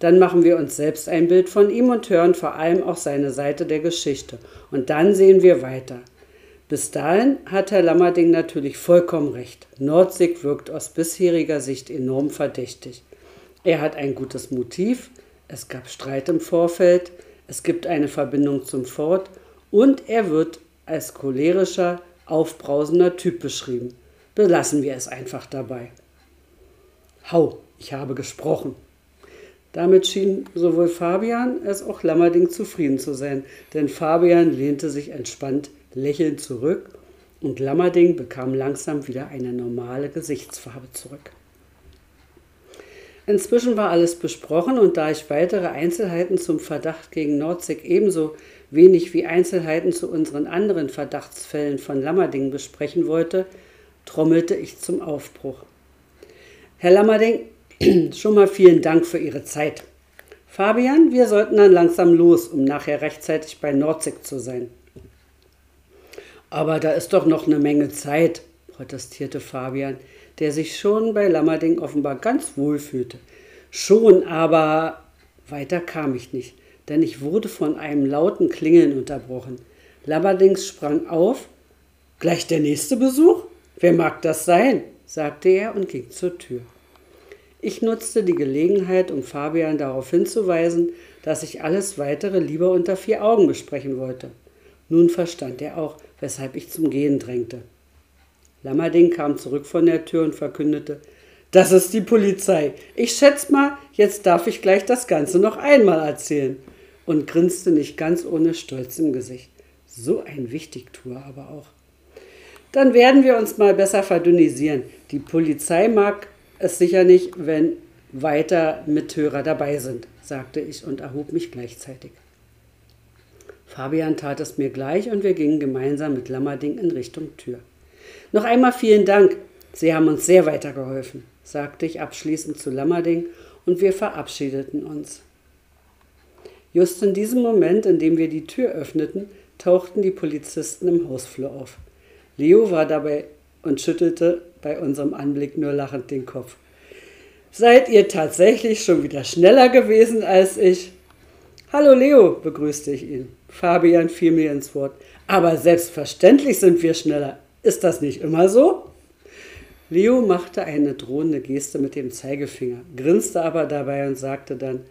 Dann machen wir uns selbst ein Bild von ihm und hören vor allem auch seine Seite der Geschichte. Und dann sehen wir weiter. Bis dahin hat Herr Lammerding natürlich vollkommen recht. Nordzig wirkt aus bisheriger Sicht enorm verdächtig. Er hat ein gutes Motiv, es gab Streit im Vorfeld, es gibt eine Verbindung zum Fort und er wird als cholerischer, aufbrausender Typ beschrieben. Belassen wir es einfach dabei. Hau, ich habe gesprochen. Damit schien sowohl Fabian als auch Lammerding zufrieden zu sein, denn Fabian lehnte sich entspannt lächelnd zurück und Lammerding bekam langsam wieder eine normale Gesichtsfarbe zurück. Inzwischen war alles besprochen und da ich weitere Einzelheiten zum Verdacht gegen Nordzig ebenso wenig wie Einzelheiten zu unseren anderen Verdachtsfällen von Lammerding besprechen wollte, trommelte ich zum Aufbruch. Herr Lammerding, (clears throat) Schon mal vielen Dank für Ihre Zeit. Fabian, wir sollten dann langsam los, um nachher rechtzeitig bei Nordzig zu sein. Aber da ist doch noch eine Menge Zeit, protestierte Fabian, der sich schon bei Lammerding offenbar ganz wohl fühlte. Schon, aber weiter kam ich nicht, denn ich wurde von einem lauten Klingeln unterbrochen. Lammerdings sprang auf. Gleich der nächste Besuch? Wer mag das sein? sagte er und ging zur Tür. Ich nutzte die Gelegenheit, um Fabian darauf hinzuweisen, dass ich alles weitere lieber unter vier Augen besprechen wollte. Nun verstand er auch, weshalb ich zum Gehen drängte. Lammerding kam zurück von der Tür und verkündete, das ist die Polizei. Ich schätze mal, jetzt darf ich gleich das Ganze noch einmal erzählen. Und grinste nicht ganz ohne Stolz im Gesicht. So ein Wichtigtuer aber auch. Dann werden wir uns mal besser verdünnisieren. Die Polizei mag es sicher nicht, wenn weiter Mithörer dabei sind, sagte ich und erhob mich gleichzeitig. Fabian tat es mir gleich und wir gingen gemeinsam mit Lammerding in Richtung Tür. Noch einmal vielen Dank, Sie haben uns sehr weitergeholfen, sagte ich abschließend zu Lammerding und wir verabschiedeten uns. Just in diesem Moment, in dem wir die Tür öffneten, tauchten die Polizisten im Hausflur auf. Leo war dabei und schüttelte bei unserem Anblick nur lachend den Kopf. Seid ihr tatsächlich schon wieder schneller gewesen als ich? Hallo Leo, begrüßte ich ihn. Fabian fiel mir ins Wort. Aber selbstverständlich sind wir schneller. Ist das nicht immer so? Leo machte eine drohende Geste mit dem Zeigefinger, grinste aber dabei und sagte dann,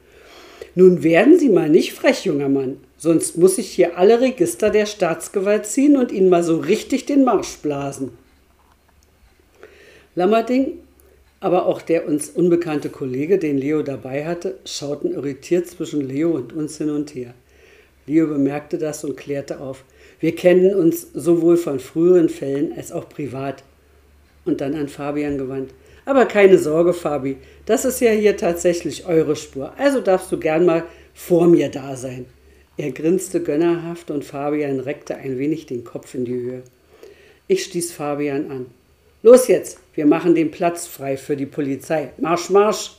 nun werden Sie mal nicht frech, junger Mann, sonst muss ich hier alle Register der Staatsgewalt ziehen und Ihnen mal so richtig den Marsch blasen. Lammerding, aber auch der uns unbekannte Kollege, den Leo dabei hatte, schauten irritiert zwischen Leo und uns hin und her. Leo bemerkte das und klärte auf. Wir kennen uns sowohl von früheren Fällen als auch privat. Und dann an Fabian gewandt. Aber keine Sorge, Fabi, das ist ja hier tatsächlich eure Spur. Also darfst du gern mal vor mir da sein. Er grinste gönnerhaft und Fabian reckte ein wenig den Kopf in die Höhe. Ich stieß Fabian an. Los jetzt, wir machen den Platz frei für die Polizei. Marsch, marsch!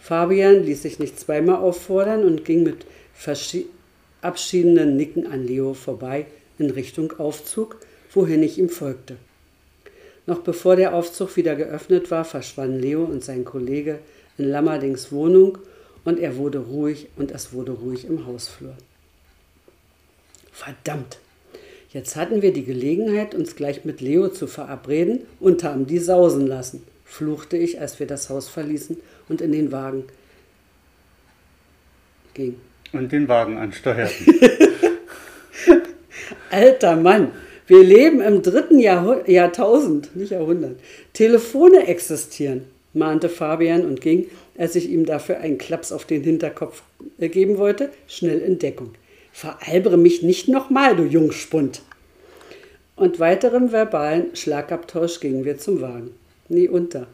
Fabian ließ sich nicht zweimal auffordern und ging mit abschiedenden Nicken an Leo vorbei in Richtung Aufzug, wohin ich ihm folgte. Noch bevor der Aufzug wieder geöffnet war, verschwanden Leo und sein Kollege in Lammerdings Wohnung und er wurde ruhig und es wurde ruhig im Hausflur. Verdammt! Jetzt hatten wir die Gelegenheit, uns gleich mit Leo zu verabreden und haben die sausen lassen, fluchte ich, als wir das Haus verließen und in den Wagen ging. Und den Wagen ansteuerten. (laughs) Alter Mann, wir leben im dritten Jahrh Jahrtausend, nicht Jahrhundert. Telefone existieren, mahnte Fabian und ging, als ich ihm dafür einen Klaps auf den Hinterkopf geben wollte, schnell in Deckung. Veralbere mich nicht nochmal, du Jungspund. Und weiterem verbalen Schlagabtausch gingen wir zum Wagen. Nie unter.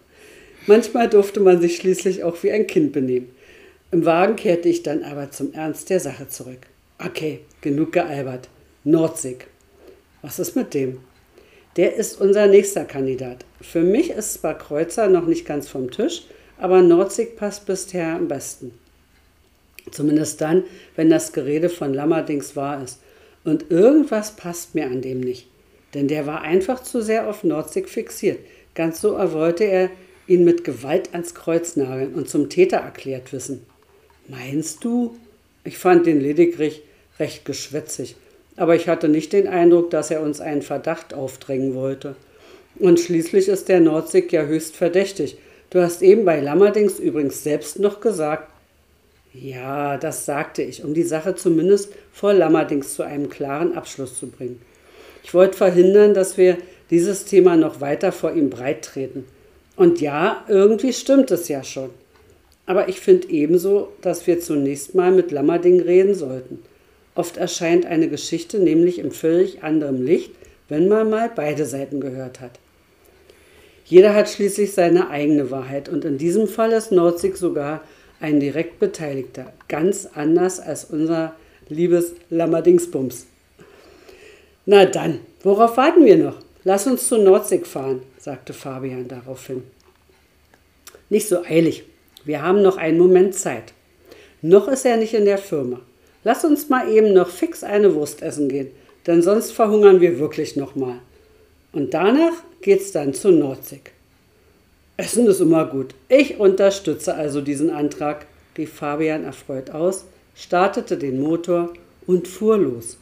Manchmal durfte man sich schließlich auch wie ein Kind benehmen. Im Wagen kehrte ich dann aber zum Ernst der Sache zurück. Okay, genug gealbert. Nordsig. Was ist mit dem? Der ist unser nächster Kandidat. Für mich ist zwar Kreuzer noch nicht ganz vom Tisch, aber Nordsig passt bisher am besten. Zumindest dann, wenn das Gerede von Lammerdings wahr ist. Und irgendwas passt mir an dem nicht. Denn der war einfach zu sehr auf Nordsig fixiert. Ganz so wollte er ihn mit Gewalt ans Kreuz nageln und zum Täter erklärt wissen. Meinst du? Ich fand den lediglich recht geschwätzig, aber ich hatte nicht den Eindruck, dass er uns einen Verdacht aufdrängen wollte. Und schließlich ist der Nordsig ja höchst verdächtig. Du hast eben bei Lammerdings übrigens selbst noch gesagt. Ja, das sagte ich, um die Sache zumindest vor Lammerdings zu einem klaren Abschluss zu bringen. Ich wollte verhindern, dass wir dieses Thema noch weiter vor ihm breit treten. Und ja, irgendwie stimmt es ja schon. Aber ich finde ebenso, dass wir zunächst mal mit Lammerding reden sollten. Oft erscheint eine Geschichte nämlich im völlig anderen Licht, wenn man mal beide Seiten gehört hat. Jeder hat schließlich seine eigene Wahrheit und in diesem Fall ist Nordzig sogar ein direkt Beteiligter, ganz anders als unser liebes Lammerdingsbums. Na dann, worauf warten wir noch? Lass uns zu Nordsig fahren, sagte Fabian daraufhin. Nicht so eilig, wir haben noch einen Moment Zeit. Noch ist er nicht in der Firma. Lass uns mal eben noch fix eine Wurst essen gehen, denn sonst verhungern wir wirklich noch mal. Und danach geht's dann zu Nordsig. Essen ist immer gut. Ich unterstütze also diesen Antrag, rief Fabian erfreut aus, startete den Motor und fuhr los.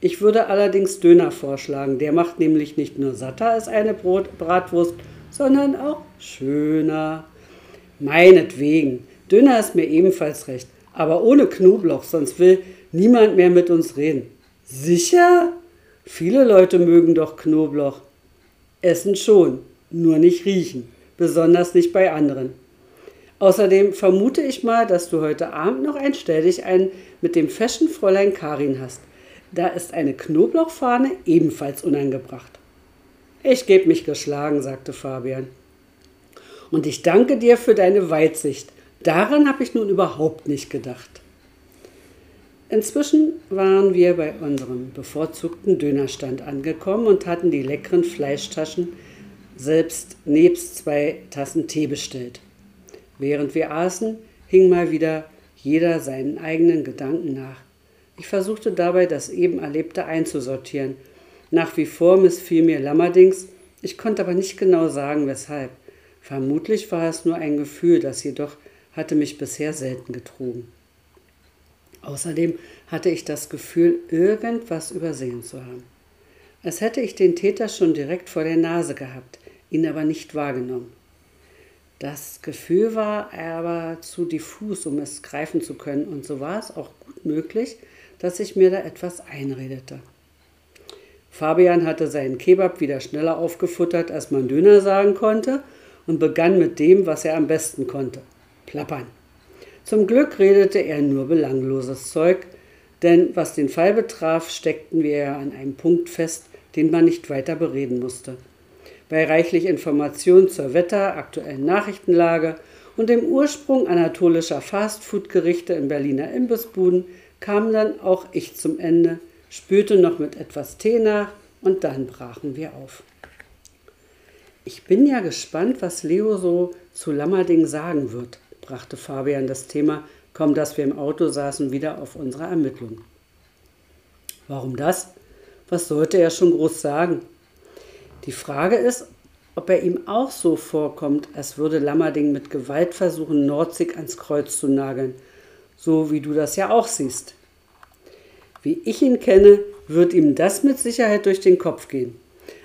Ich würde allerdings Döner vorschlagen. Der macht nämlich nicht nur satter als eine Brot Bratwurst, sondern auch schöner. Meinetwegen. Döner ist mir ebenfalls recht. Aber ohne Knoblauch, sonst will niemand mehr mit uns reden. Sicher? Viele Leute mögen doch Knoblauch. Essen schon, nur nicht riechen. Besonders nicht bei anderen. Außerdem vermute ich mal, dass du heute Abend noch ein Stell dich ein mit dem Fashion Fräulein Karin hast. Da ist eine Knoblauchfahne ebenfalls unangebracht. Ich gebe mich geschlagen, sagte Fabian. Und ich danke dir für deine Weitsicht. Daran habe ich nun überhaupt nicht gedacht. Inzwischen waren wir bei unserem bevorzugten Dönerstand angekommen und hatten die leckeren Fleischtaschen selbst nebst zwei Tassen Tee bestellt. Während wir aßen, hing mal wieder jeder seinen eigenen Gedanken nach. Ich versuchte dabei, das eben Erlebte einzusortieren. Nach wie vor missfiel mir Lammerdings, ich konnte aber nicht genau sagen, weshalb. Vermutlich war es nur ein Gefühl, das jedoch hatte mich bisher selten getrogen. Außerdem hatte ich das Gefühl, irgendwas übersehen zu haben. Als hätte ich den Täter schon direkt vor der Nase gehabt, ihn aber nicht wahrgenommen. Das Gefühl war aber zu diffus, um es greifen zu können, und so war es auch gut möglich, dass ich mir da etwas einredete. Fabian hatte seinen Kebab wieder schneller aufgefuttert, als man Döner sagen konnte, und begann mit dem, was er am besten konnte: plappern. Zum Glück redete er nur belangloses Zeug, denn was den Fall betraf, steckten wir an einem Punkt fest, den man nicht weiter bereden musste. Bei reichlich Informationen zur Wetter, aktuellen Nachrichtenlage und dem Ursprung anatolischer Fastfood-Gerichte in Berliner Imbissbuden kam dann auch ich zum Ende, spülte noch mit etwas Tee nach und dann brachen wir auf. Ich bin ja gespannt, was Leo so zu Lammerding sagen wird, brachte Fabian das Thema, kaum dass wir im Auto saßen, wieder auf unsere Ermittlungen. Warum das? Was sollte er schon groß sagen? Die Frage ist, ob er ihm auch so vorkommt, als würde Lammerding mit Gewalt versuchen, Nordzig ans Kreuz zu nageln – so wie du das ja auch siehst. Wie ich ihn kenne, wird ihm das mit Sicherheit durch den Kopf gehen.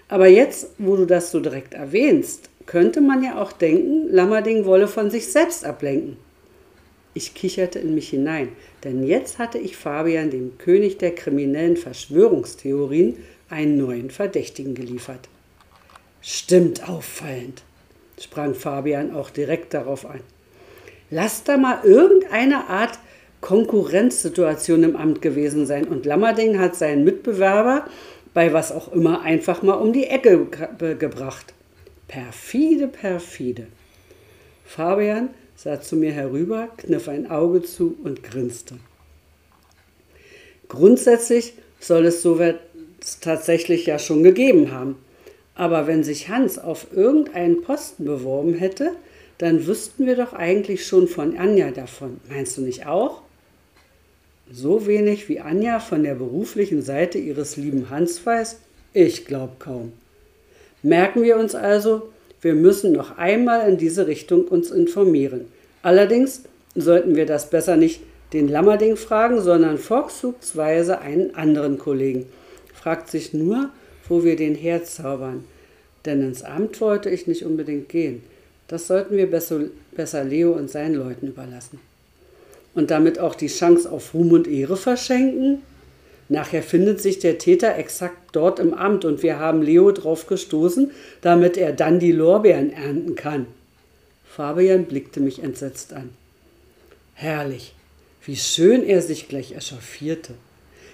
Aber jetzt, wo du das so direkt erwähnst, könnte man ja auch denken, Lammerding wolle von sich selbst ablenken. Ich kicherte in mich hinein, denn jetzt hatte ich Fabian, dem König der kriminellen Verschwörungstheorien, einen neuen Verdächtigen geliefert. Stimmt auffallend, sprang Fabian auch direkt darauf ein. Lass da mal irgendeine Art Konkurrenzsituation im Amt gewesen sein. Und Lammerding hat seinen Mitbewerber bei was auch immer einfach mal um die Ecke gebracht. Perfide, perfide. Fabian sah zu mir herüber, kniff ein Auge zu und grinste. Grundsätzlich soll es so tatsächlich ja schon gegeben haben. Aber wenn sich Hans auf irgendeinen Posten beworben hätte, dann wüssten wir doch eigentlich schon von Anja davon. Meinst du nicht auch? So wenig wie Anja von der beruflichen Seite ihres lieben Hans weiß? Ich glaube kaum. Merken wir uns also, wir müssen noch einmal in diese Richtung uns informieren. Allerdings sollten wir das besser nicht den Lammerding fragen, sondern vorzugsweise einen anderen Kollegen. Fragt sich nur, wo wir den herzaubern. Denn ins Amt wollte ich nicht unbedingt gehen. Das sollten wir besser, besser Leo und seinen Leuten überlassen. Und damit auch die Chance auf Ruhm und Ehre verschenken? Nachher findet sich der Täter exakt dort im Amt und wir haben Leo drauf gestoßen, damit er dann die Lorbeeren ernten kann. Fabian blickte mich entsetzt an. Herrlich, wie schön er sich gleich echauffierte.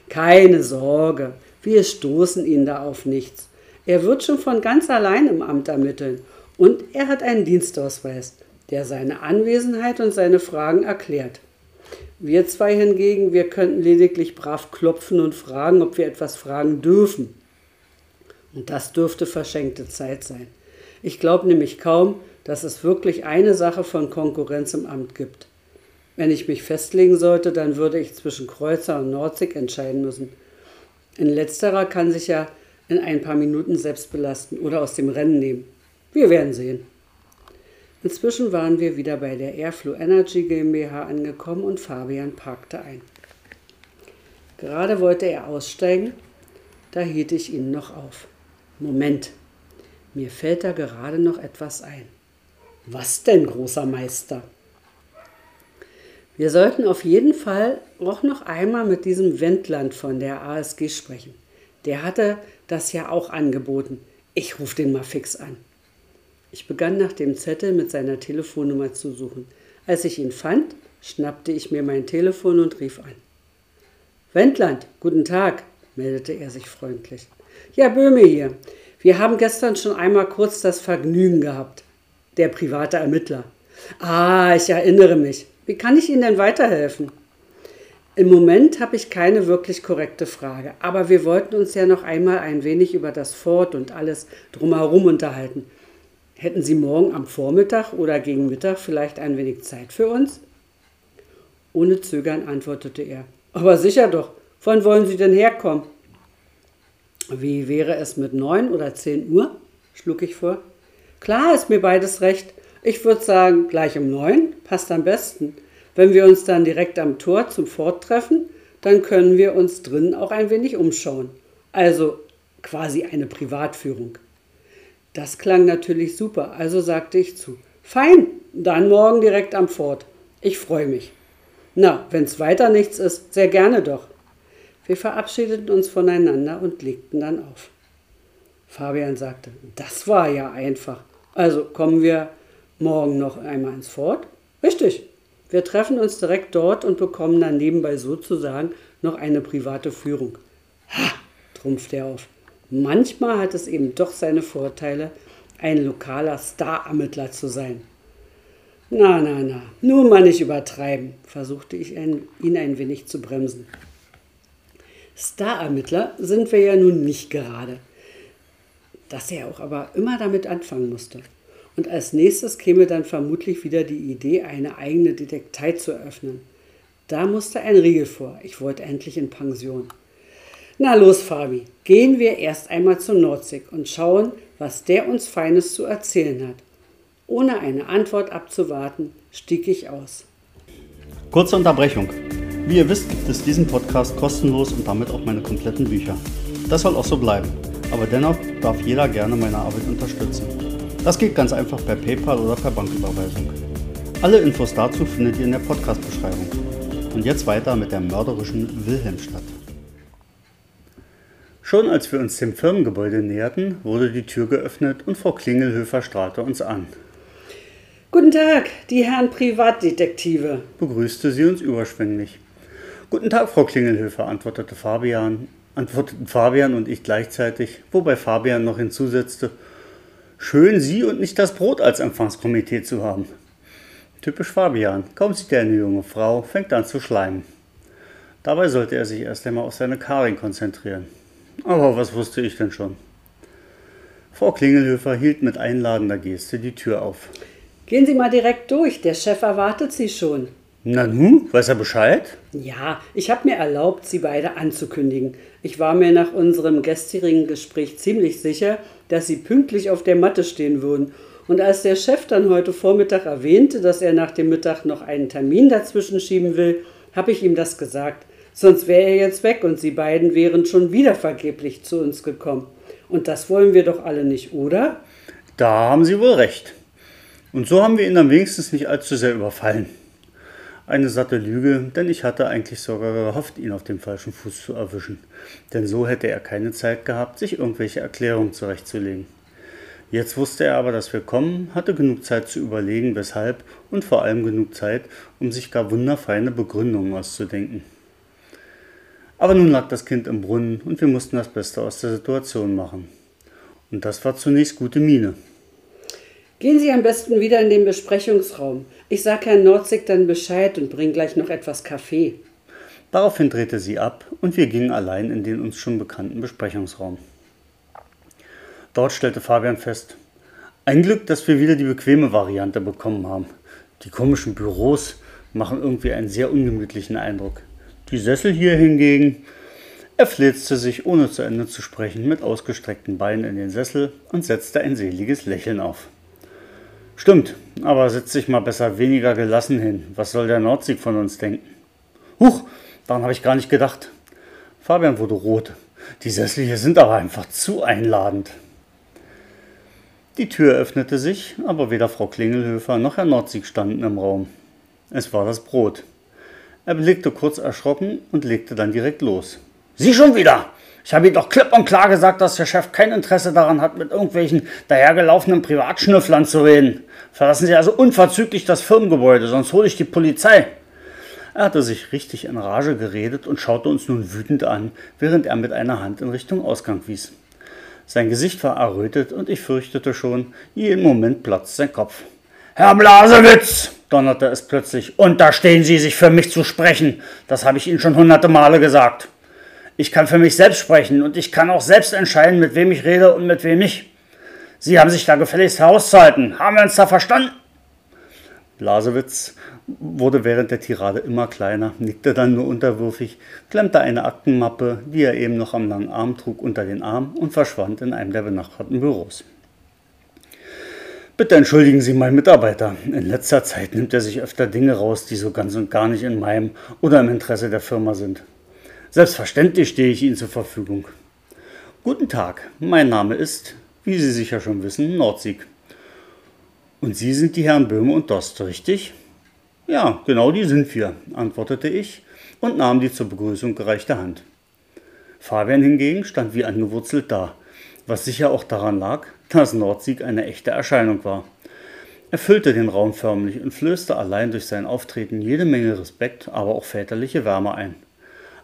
Keine Sorge, wir stoßen ihn da auf nichts. Er wird schon von ganz allein im Amt ermitteln und er hat einen Dienstausweis, der seine Anwesenheit und seine Fragen erklärt. Wir zwei hingegen, wir könnten lediglich brav klopfen und fragen, ob wir etwas fragen dürfen. Und das dürfte verschenkte Zeit sein. Ich glaube nämlich kaum, dass es wirklich eine Sache von Konkurrenz im Amt gibt. Wenn ich mich festlegen sollte, dann würde ich zwischen Kreuzer und Nordzig entscheiden müssen. In letzterer kann sich ja in ein paar Minuten selbst belasten oder aus dem Rennen nehmen. Wir werden sehen. Inzwischen waren wir wieder bei der Airflow Energy GmbH angekommen und Fabian parkte ein. Gerade wollte er aussteigen, da hielt ich ihn noch auf. Moment, mir fällt da gerade noch etwas ein. Was denn, großer Meister? Wir sollten auf jeden Fall auch noch einmal mit diesem Wendland von der ASG sprechen. Der hatte das ja auch angeboten. Ich rufe den mal fix an. Ich begann nach dem Zettel mit seiner Telefonnummer zu suchen. Als ich ihn fand, schnappte ich mir mein Telefon und rief an. Wendland, guten Tag, meldete er sich freundlich. Ja, Böhme hier. Wir haben gestern schon einmal kurz das Vergnügen gehabt. Der private Ermittler. Ah, ich erinnere mich. Wie kann ich Ihnen denn weiterhelfen? Im Moment habe ich keine wirklich korrekte Frage, aber wir wollten uns ja noch einmal ein wenig über das Fort und alles drumherum unterhalten. Hätten Sie morgen am Vormittag oder gegen Mittag vielleicht ein wenig Zeit für uns? Ohne Zögern antwortete er. Aber sicher doch. Wann wollen Sie denn herkommen? Wie wäre es mit neun oder zehn Uhr? schlug ich vor. Klar ist mir beides recht. Ich würde sagen, gleich um neun passt am besten. Wenn wir uns dann direkt am Tor zum Fort treffen, dann können wir uns drinnen auch ein wenig umschauen. Also quasi eine Privatführung. Das klang natürlich super, also sagte ich zu. Fein, dann morgen direkt am Fort. Ich freue mich. Na, wenn's weiter nichts ist, sehr gerne doch. Wir verabschiedeten uns voneinander und legten dann auf. Fabian sagte, das war ja einfach. Also kommen wir morgen noch einmal ins Fort? Richtig. Wir treffen uns direkt dort und bekommen dann nebenbei sozusagen noch eine private Führung. Ha, trumpft er auf. Manchmal hat es eben doch seine Vorteile, ein lokaler Star-Ermittler zu sein. Na, na, na, nur mal nicht übertreiben, versuchte ich ihn ein wenig zu bremsen. Star-Ermittler sind wir ja nun nicht gerade. Dass er auch aber immer damit anfangen musste. Und als nächstes käme dann vermutlich wieder die Idee, eine eigene Detektei zu eröffnen. Da musste ein Riegel vor. Ich wollte endlich in Pension. Na los, Fabi, gehen wir erst einmal zum Nordsig und schauen, was der uns Feines zu erzählen hat. Ohne eine Antwort abzuwarten, stieg ich aus. Kurze Unterbrechung. Wie ihr wisst, gibt es diesen Podcast kostenlos und damit auch meine kompletten Bücher. Das soll auch so bleiben, aber dennoch darf jeder gerne meine Arbeit unterstützen. Das geht ganz einfach per PayPal oder per Banküberweisung. Alle Infos dazu findet ihr in der Podcast-Beschreibung. Und jetzt weiter mit der mörderischen Wilhelmstadt. Schon als wir uns dem Firmengebäude näherten, wurde die Tür geöffnet und Frau Klingelhöfer strahlte uns an. Guten Tag, die Herren Privatdetektive, begrüßte sie uns überschwänglich. Guten Tag, Frau Klingelhöfer, antwortete Fabian antworteten Fabian und ich gleichzeitig, wobei Fabian noch hinzusetzte, schön Sie und nicht das Brot als Empfangskomitee zu haben. Typisch Fabian, kaum sieht er eine junge Frau, fängt an zu schleimen. Dabei sollte er sich erst einmal auf seine Karin konzentrieren. Aber was wusste ich denn schon? Frau Klingelhöfer hielt mit einladender Geste die Tür auf. Gehen Sie mal direkt durch, der Chef erwartet Sie schon. Na nun, weiß er Bescheid? Ja, ich habe mir erlaubt, Sie beide anzukündigen. Ich war mir nach unserem gestrigen Gespräch ziemlich sicher, dass Sie pünktlich auf der Matte stehen würden. Und als der Chef dann heute Vormittag erwähnte, dass er nach dem Mittag noch einen Termin dazwischen schieben will, habe ich ihm das gesagt. Sonst wäre er jetzt weg und Sie beiden wären schon wieder vergeblich zu uns gekommen. Und das wollen wir doch alle nicht, oder? Da haben Sie wohl recht. Und so haben wir ihn dann wenigstens nicht allzu sehr überfallen. Eine satte Lüge, denn ich hatte eigentlich sogar gehofft, ihn auf dem falschen Fuß zu erwischen. Denn so hätte er keine Zeit gehabt, sich irgendwelche Erklärungen zurechtzulegen. Jetzt wusste er aber, dass wir kommen, hatte genug Zeit zu überlegen, weshalb und vor allem genug Zeit, um sich gar wunderfeine Begründungen auszudenken. Aber nun lag das Kind im Brunnen und wir mussten das Beste aus der Situation machen. Und das war zunächst gute Miene. Gehen Sie am besten wieder in den Besprechungsraum. Ich sage Herrn Nordzig dann Bescheid und bringe gleich noch etwas Kaffee. Daraufhin drehte sie ab und wir gingen allein in den uns schon bekannten Besprechungsraum. Dort stellte Fabian fest, ein Glück, dass wir wieder die bequeme Variante bekommen haben. Die komischen Büros machen irgendwie einen sehr ungemütlichen Eindruck. Die Sessel hier hingegen. Er flitzte sich, ohne zu Ende zu sprechen, mit ausgestreckten Beinen in den Sessel und setzte ein seliges Lächeln auf. Stimmt, aber setz dich mal besser weniger gelassen hin. Was soll der Nordsieg von uns denken? Huch, daran habe ich gar nicht gedacht. Fabian wurde rot. Die Sessel hier sind aber einfach zu einladend. Die Tür öffnete sich, aber weder Frau Klingelhöfer noch Herr Nordsieg standen im Raum. Es war das Brot. Er blickte kurz erschrocken und legte dann direkt los. Sie schon wieder! Ich habe Ihnen doch klipp und klar gesagt, dass der Chef kein Interesse daran hat, mit irgendwelchen dahergelaufenen Privatschnüfflern zu reden. Verlassen Sie also unverzüglich das Firmengebäude, sonst hole ich die Polizei. Er hatte sich richtig in Rage geredet und schaute uns nun wütend an, während er mit einer Hand in Richtung Ausgang wies. Sein Gesicht war errötet und ich fürchtete schon, jeden Moment platzt sein Kopf. Herr Blasewitz, donnerte es plötzlich, unterstehen Sie sich für mich zu sprechen. Das habe ich Ihnen schon hunderte Male gesagt. Ich kann für mich selbst sprechen und ich kann auch selbst entscheiden, mit wem ich rede und mit wem nicht. Sie haben sich da gefälligst herauszuhalten. Haben wir uns da verstanden? Blasewitz wurde während der Tirade immer kleiner, nickte dann nur unterwürfig, klemmte eine Aktenmappe, die er eben noch am langen Arm trug, unter den Arm und verschwand in einem der benachbarten Büros. Bitte entschuldigen Sie meinen Mitarbeiter. In letzter Zeit nimmt er sich öfter Dinge raus, die so ganz und gar nicht in meinem oder im Interesse der Firma sind. Selbstverständlich stehe ich Ihnen zur Verfügung. Guten Tag, mein Name ist, wie Sie sicher schon wissen, Nordsieg. Und Sie sind die Herren Böhme und Dost, richtig? Ja, genau die sind wir, antwortete ich und nahm die zur Begrüßung gereichte Hand. Fabian hingegen stand wie angewurzelt da, was sicher auch daran lag, dass Nordsieg eine echte Erscheinung war. Er füllte den Raum förmlich und flößte allein durch sein Auftreten jede Menge Respekt, aber auch väterliche Wärme ein.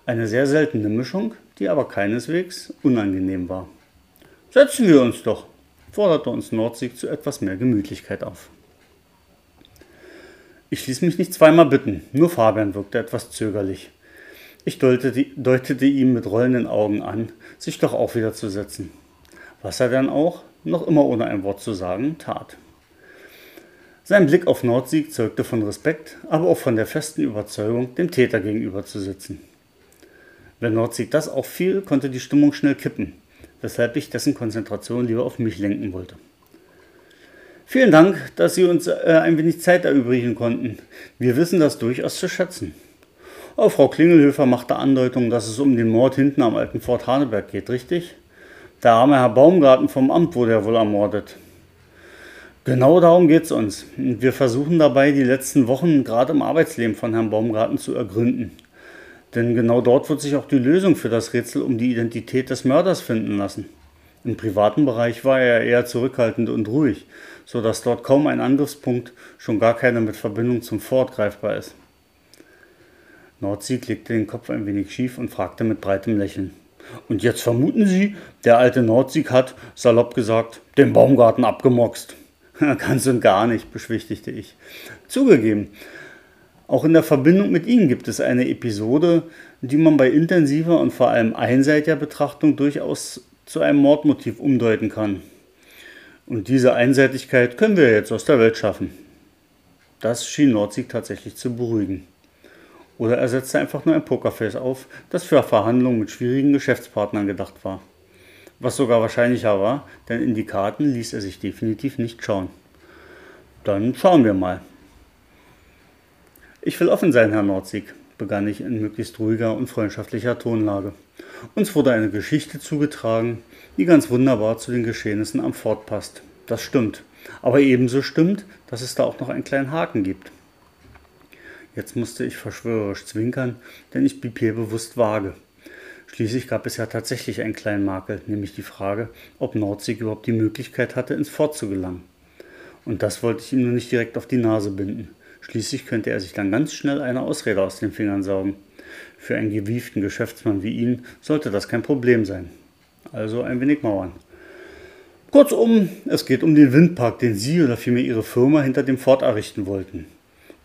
Eine sehr seltene Mischung, die aber keineswegs unangenehm war. Setzen wir uns doch, forderte uns Nordsieg zu etwas mehr Gemütlichkeit auf. Ich ließ mich nicht zweimal bitten, nur Fabian wirkte etwas zögerlich. Ich deutete, deutete ihm mit rollenden Augen an, sich doch auch wieder zu setzen. Was er dann auch, noch immer ohne ein Wort zu sagen, tat. Sein Blick auf Nordsieg zeugte von Respekt, aber auch von der festen Überzeugung, dem Täter gegenüber zu sitzen. Wenn Nordsieg das auffiel, konnte die Stimmung schnell kippen, weshalb ich dessen Konzentration lieber auf mich lenken wollte. Vielen Dank, dass Sie uns äh, ein wenig Zeit erübrigen konnten. Wir wissen das durchaus zu schätzen. Oh, Frau Klingelhöfer machte Andeutung, dass es um den Mord hinten am alten Fort Haneberg geht, richtig? Der arme Herr Baumgarten vom Amt wurde ja wohl ermordet. Genau darum geht es uns. Wir versuchen dabei, die letzten Wochen gerade im Arbeitsleben von Herrn Baumgarten zu ergründen. Denn genau dort wird sich auch die Lösung für das Rätsel um die Identität des Mörders finden lassen. Im privaten Bereich war er eher zurückhaltend und ruhig, so dass dort kaum ein Angriffspunkt, schon gar keiner mit Verbindung zum Fort greifbar ist. Nordsieg legte den Kopf ein wenig schief und fragte mit breitem Lächeln. Und jetzt vermuten Sie, der alte Nordsieg hat, salopp gesagt, den Baumgarten abgemoxt. (laughs) Ganz und gar nicht, beschwichtigte ich. Zugegeben, auch in der Verbindung mit Ihnen gibt es eine Episode, die man bei intensiver und vor allem einseitiger Betrachtung durchaus zu einem Mordmotiv umdeuten kann. Und diese Einseitigkeit können wir jetzt aus der Welt schaffen. Das schien Nordsieg tatsächlich zu beruhigen. Oder er setzte einfach nur ein Pokerface auf, das für Verhandlungen mit schwierigen Geschäftspartnern gedacht war. Was sogar wahrscheinlicher war, denn in die Karten ließ er sich definitiv nicht schauen. Dann schauen wir mal. Ich will offen sein, Herr Nordsieg, begann ich in möglichst ruhiger und freundschaftlicher Tonlage. Uns wurde eine Geschichte zugetragen, die ganz wunderbar zu den Geschehnissen am Fort passt. Das stimmt. Aber ebenso stimmt, dass es da auch noch einen kleinen Haken gibt. Jetzt musste ich verschwörerisch zwinkern, denn ich blieb hier bewusst vage. Schließlich gab es ja tatsächlich einen kleinen Makel, nämlich die Frage, ob Nordsee überhaupt die Möglichkeit hatte, ins Fort zu gelangen. Und das wollte ich ihm nur nicht direkt auf die Nase binden. Schließlich könnte er sich dann ganz schnell eine Ausrede aus den Fingern saugen. Für einen gewieften Geschäftsmann wie ihn sollte das kein Problem sein. Also ein wenig mauern. Kurzum, es geht um den Windpark, den Sie oder vielmehr Ihre Firma hinter dem Fort errichten wollten.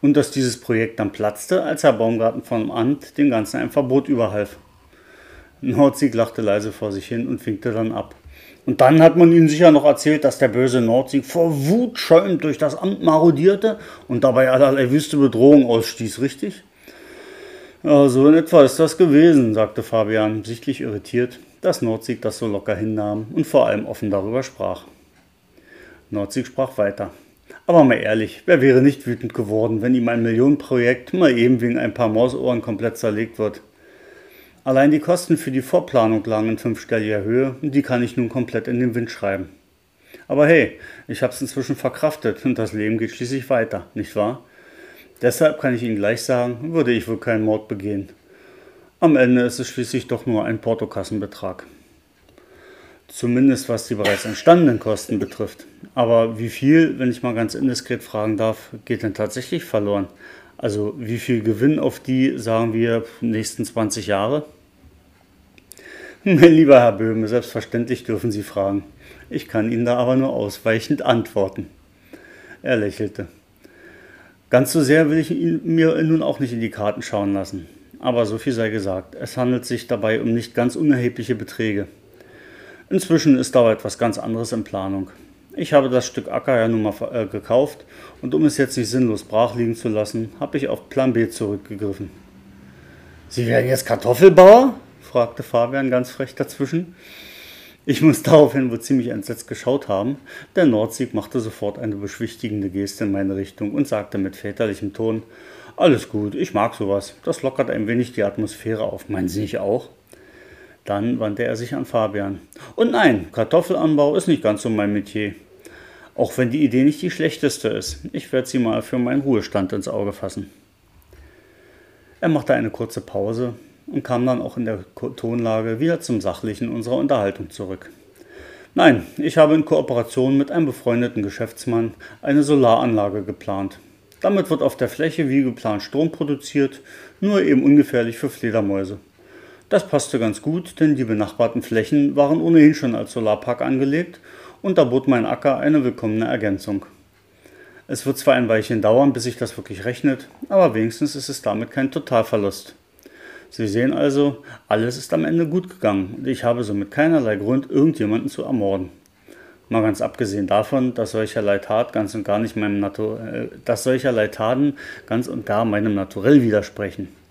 Und dass dieses Projekt dann platzte, als Herr Baumgarten vom Amt dem Ganzen ein Verbot überhalf. Nordsieg lachte leise vor sich hin und winkte dann ab. Und dann hat man ihnen sicher noch erzählt, dass der böse Nordsieg vor Wut schäumend durch das Amt marodierte und dabei allerlei wüste Bedrohung ausstieß, richtig? Ja, so in etwa ist das gewesen, sagte Fabian, sichtlich irritiert, dass Nordsieg das so locker hinnahm und vor allem offen darüber sprach. Nordsieg sprach weiter. Aber mal ehrlich, wer wäre nicht wütend geworden, wenn ihm ein Millionenprojekt mal eben wegen ein paar Mausohren komplett zerlegt wird? Allein die Kosten für die Vorplanung lagen in fünfstelliger Höhe und die kann ich nun komplett in den Wind schreiben. Aber hey, ich habe es inzwischen verkraftet und das Leben geht schließlich weiter, nicht wahr? Deshalb kann ich Ihnen gleich sagen, würde ich wohl keinen Mord begehen. Am Ende ist es schließlich doch nur ein Portokassenbetrag. Zumindest was die bereits entstandenen Kosten betrifft. Aber wie viel, wenn ich mal ganz indiskret fragen darf, geht denn tatsächlich verloren? Also wie viel Gewinn auf die, sagen wir, nächsten 20 Jahre? Mein lieber Herr Böhme, selbstverständlich dürfen Sie fragen. Ich kann Ihnen da aber nur ausweichend antworten. Er lächelte. Ganz so sehr will ich ihn mir nun auch nicht in die Karten schauen lassen. Aber so viel sei gesagt, es handelt sich dabei um nicht ganz unerhebliche Beträge. Inzwischen ist da etwas ganz anderes in Planung. Ich habe das Stück Acker ja nun mal äh, gekauft und um es jetzt nicht sinnlos brach liegen zu lassen, habe ich auf Plan B zurückgegriffen. Sie werden jetzt Kartoffelbauer? fragte Fabian ganz frech dazwischen. Ich muss (laughs) daraufhin wohl ziemlich entsetzt geschaut haben. Der Nordsieg machte sofort eine beschwichtigende Geste in meine Richtung und sagte mit väterlichem Ton: Alles gut, ich mag sowas. Das lockert ein wenig die Atmosphäre auf. Meinen Sie nicht auch? Dann wandte er sich an Fabian. Und nein, Kartoffelanbau ist nicht ganz so mein Metier. Auch wenn die Idee nicht die schlechteste ist. Ich werde sie mal für meinen Ruhestand ins Auge fassen. Er machte eine kurze Pause und kam dann auch in der Tonlage wieder zum Sachlichen unserer Unterhaltung zurück. Nein, ich habe in Kooperation mit einem befreundeten Geschäftsmann eine Solaranlage geplant. Damit wird auf der Fläche wie geplant Strom produziert, nur eben ungefährlich für Fledermäuse. Das passte ganz gut, denn die benachbarten Flächen waren ohnehin schon als Solarpark angelegt und da bot mein Acker eine willkommene Ergänzung. Es wird zwar ein Weilchen dauern, bis sich das wirklich rechnet, aber wenigstens ist es damit kein Totalverlust. Sie sehen also, alles ist am Ende gut gegangen und ich habe somit keinerlei Grund, irgendjemanden zu ermorden. Mal ganz abgesehen davon, dass solcherlei Tat ganz und gar nicht meinem Natur äh, dass solcherlei Taten ganz und gar meinem Naturell widersprechen.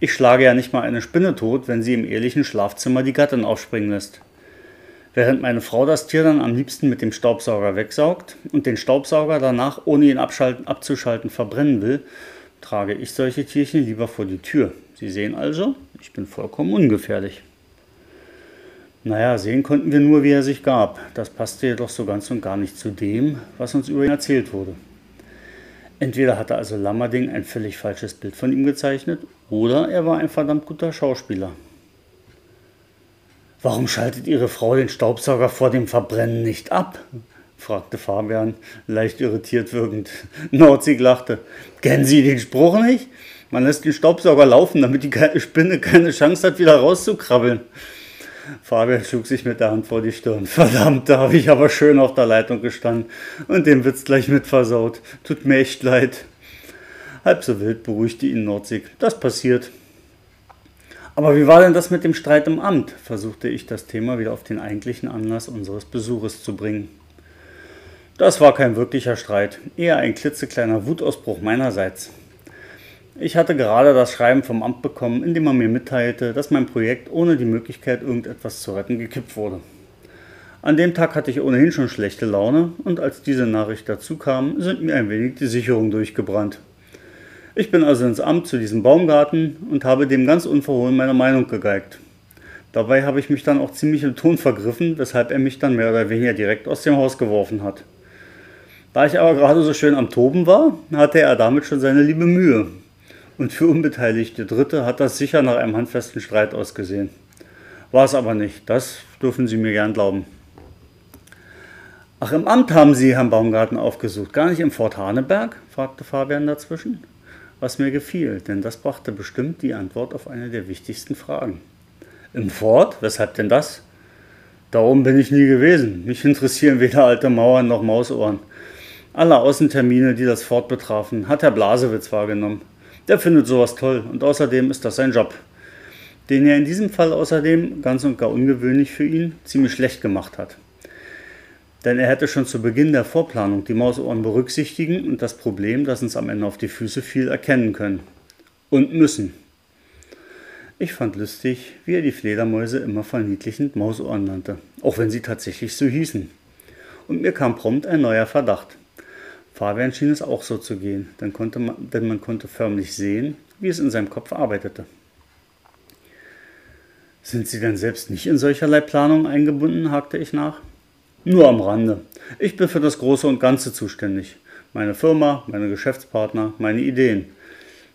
Ich schlage ja nicht mal eine Spinne tot, wenn sie im ehelichen Schlafzimmer die Gattin aufspringen lässt. Während meine Frau das Tier dann am liebsten mit dem Staubsauger wegsaugt und den Staubsauger danach, ohne ihn abzuschalten, verbrennen will, trage ich solche Tierchen lieber vor die Tür. Sie sehen also, ich bin vollkommen ungefährlich. Naja, sehen konnten wir nur, wie er sich gab. Das passte jedoch so ganz und gar nicht zu dem, was uns über ihn erzählt wurde. Entweder hatte also Lammerding ein völlig falsches Bild von ihm gezeichnet oder er war ein verdammt guter Schauspieler. Warum schaltet Ihre Frau den Staubsauger vor dem Verbrennen nicht ab? fragte Fabian, leicht irritiert wirkend. (laughs) Nordsee lachte. Kennen Sie den Spruch nicht? Man lässt den Staubsauger laufen, damit die Spinne keine Chance hat, wieder rauszukrabbeln. Fabian schlug sich mit der Hand vor die Stirn. Verdammt, da habe ich aber schön auf der Leitung gestanden und den Witz gleich mit versaut. Tut mir echt leid. Halb so wild beruhigte ihn Nordsig. Das passiert. Aber wie war denn das mit dem Streit im Amt? versuchte ich das Thema wieder auf den eigentlichen Anlass unseres Besuches zu bringen. Das war kein wirklicher Streit, eher ein klitzekleiner Wutausbruch meinerseits. Ich hatte gerade das Schreiben vom Amt bekommen, in dem man mir mitteilte, dass mein Projekt ohne die Möglichkeit, irgendetwas zu retten, gekippt wurde. An dem Tag hatte ich ohnehin schon schlechte Laune und als diese Nachricht dazu kam, sind mir ein wenig die Sicherungen durchgebrannt. Ich bin also ins Amt zu diesem Baumgarten und habe dem ganz unverhohlen meine Meinung gegeigt. Dabei habe ich mich dann auch ziemlich im Ton vergriffen, weshalb er mich dann mehr oder weniger direkt aus dem Haus geworfen hat. Da ich aber gerade so schön am Toben war, hatte er damit schon seine liebe Mühe. Und für unbeteiligte Dritte hat das sicher nach einem handfesten Streit ausgesehen. War es aber nicht, das dürfen Sie mir gern glauben. Ach, im Amt haben Sie Herrn Baumgarten aufgesucht, gar nicht im Fort Haneberg? fragte Fabian dazwischen was mir gefiel, denn das brachte bestimmt die Antwort auf eine der wichtigsten Fragen. Im Fort? Weshalb denn das? Darum bin ich nie gewesen. Mich interessieren weder alte Mauern noch Mausohren. Alle Außentermine, die das Fort betrafen, hat Herr Blasewitz wahrgenommen. Der findet sowas toll und außerdem ist das sein Job, den er in diesem Fall außerdem, ganz und gar ungewöhnlich für ihn, ziemlich schlecht gemacht hat. Denn er hätte schon zu Beginn der Vorplanung die Mausohren berücksichtigen und das Problem, das uns am Ende auf die Füße fiel, erkennen können. Und müssen. Ich fand lustig, wie er die Fledermäuse immer verniedlichend Mausohren nannte, auch wenn sie tatsächlich so hießen. Und mir kam prompt ein neuer Verdacht. Fabian schien es auch so zu gehen, denn, konnte man, denn man konnte förmlich sehen, wie es in seinem Kopf arbeitete. Sind Sie denn selbst nicht in solcherlei Planungen eingebunden? hakte ich nach. Nur am Rande. Ich bin für das Große und Ganze zuständig. Meine Firma, meine Geschäftspartner, meine Ideen.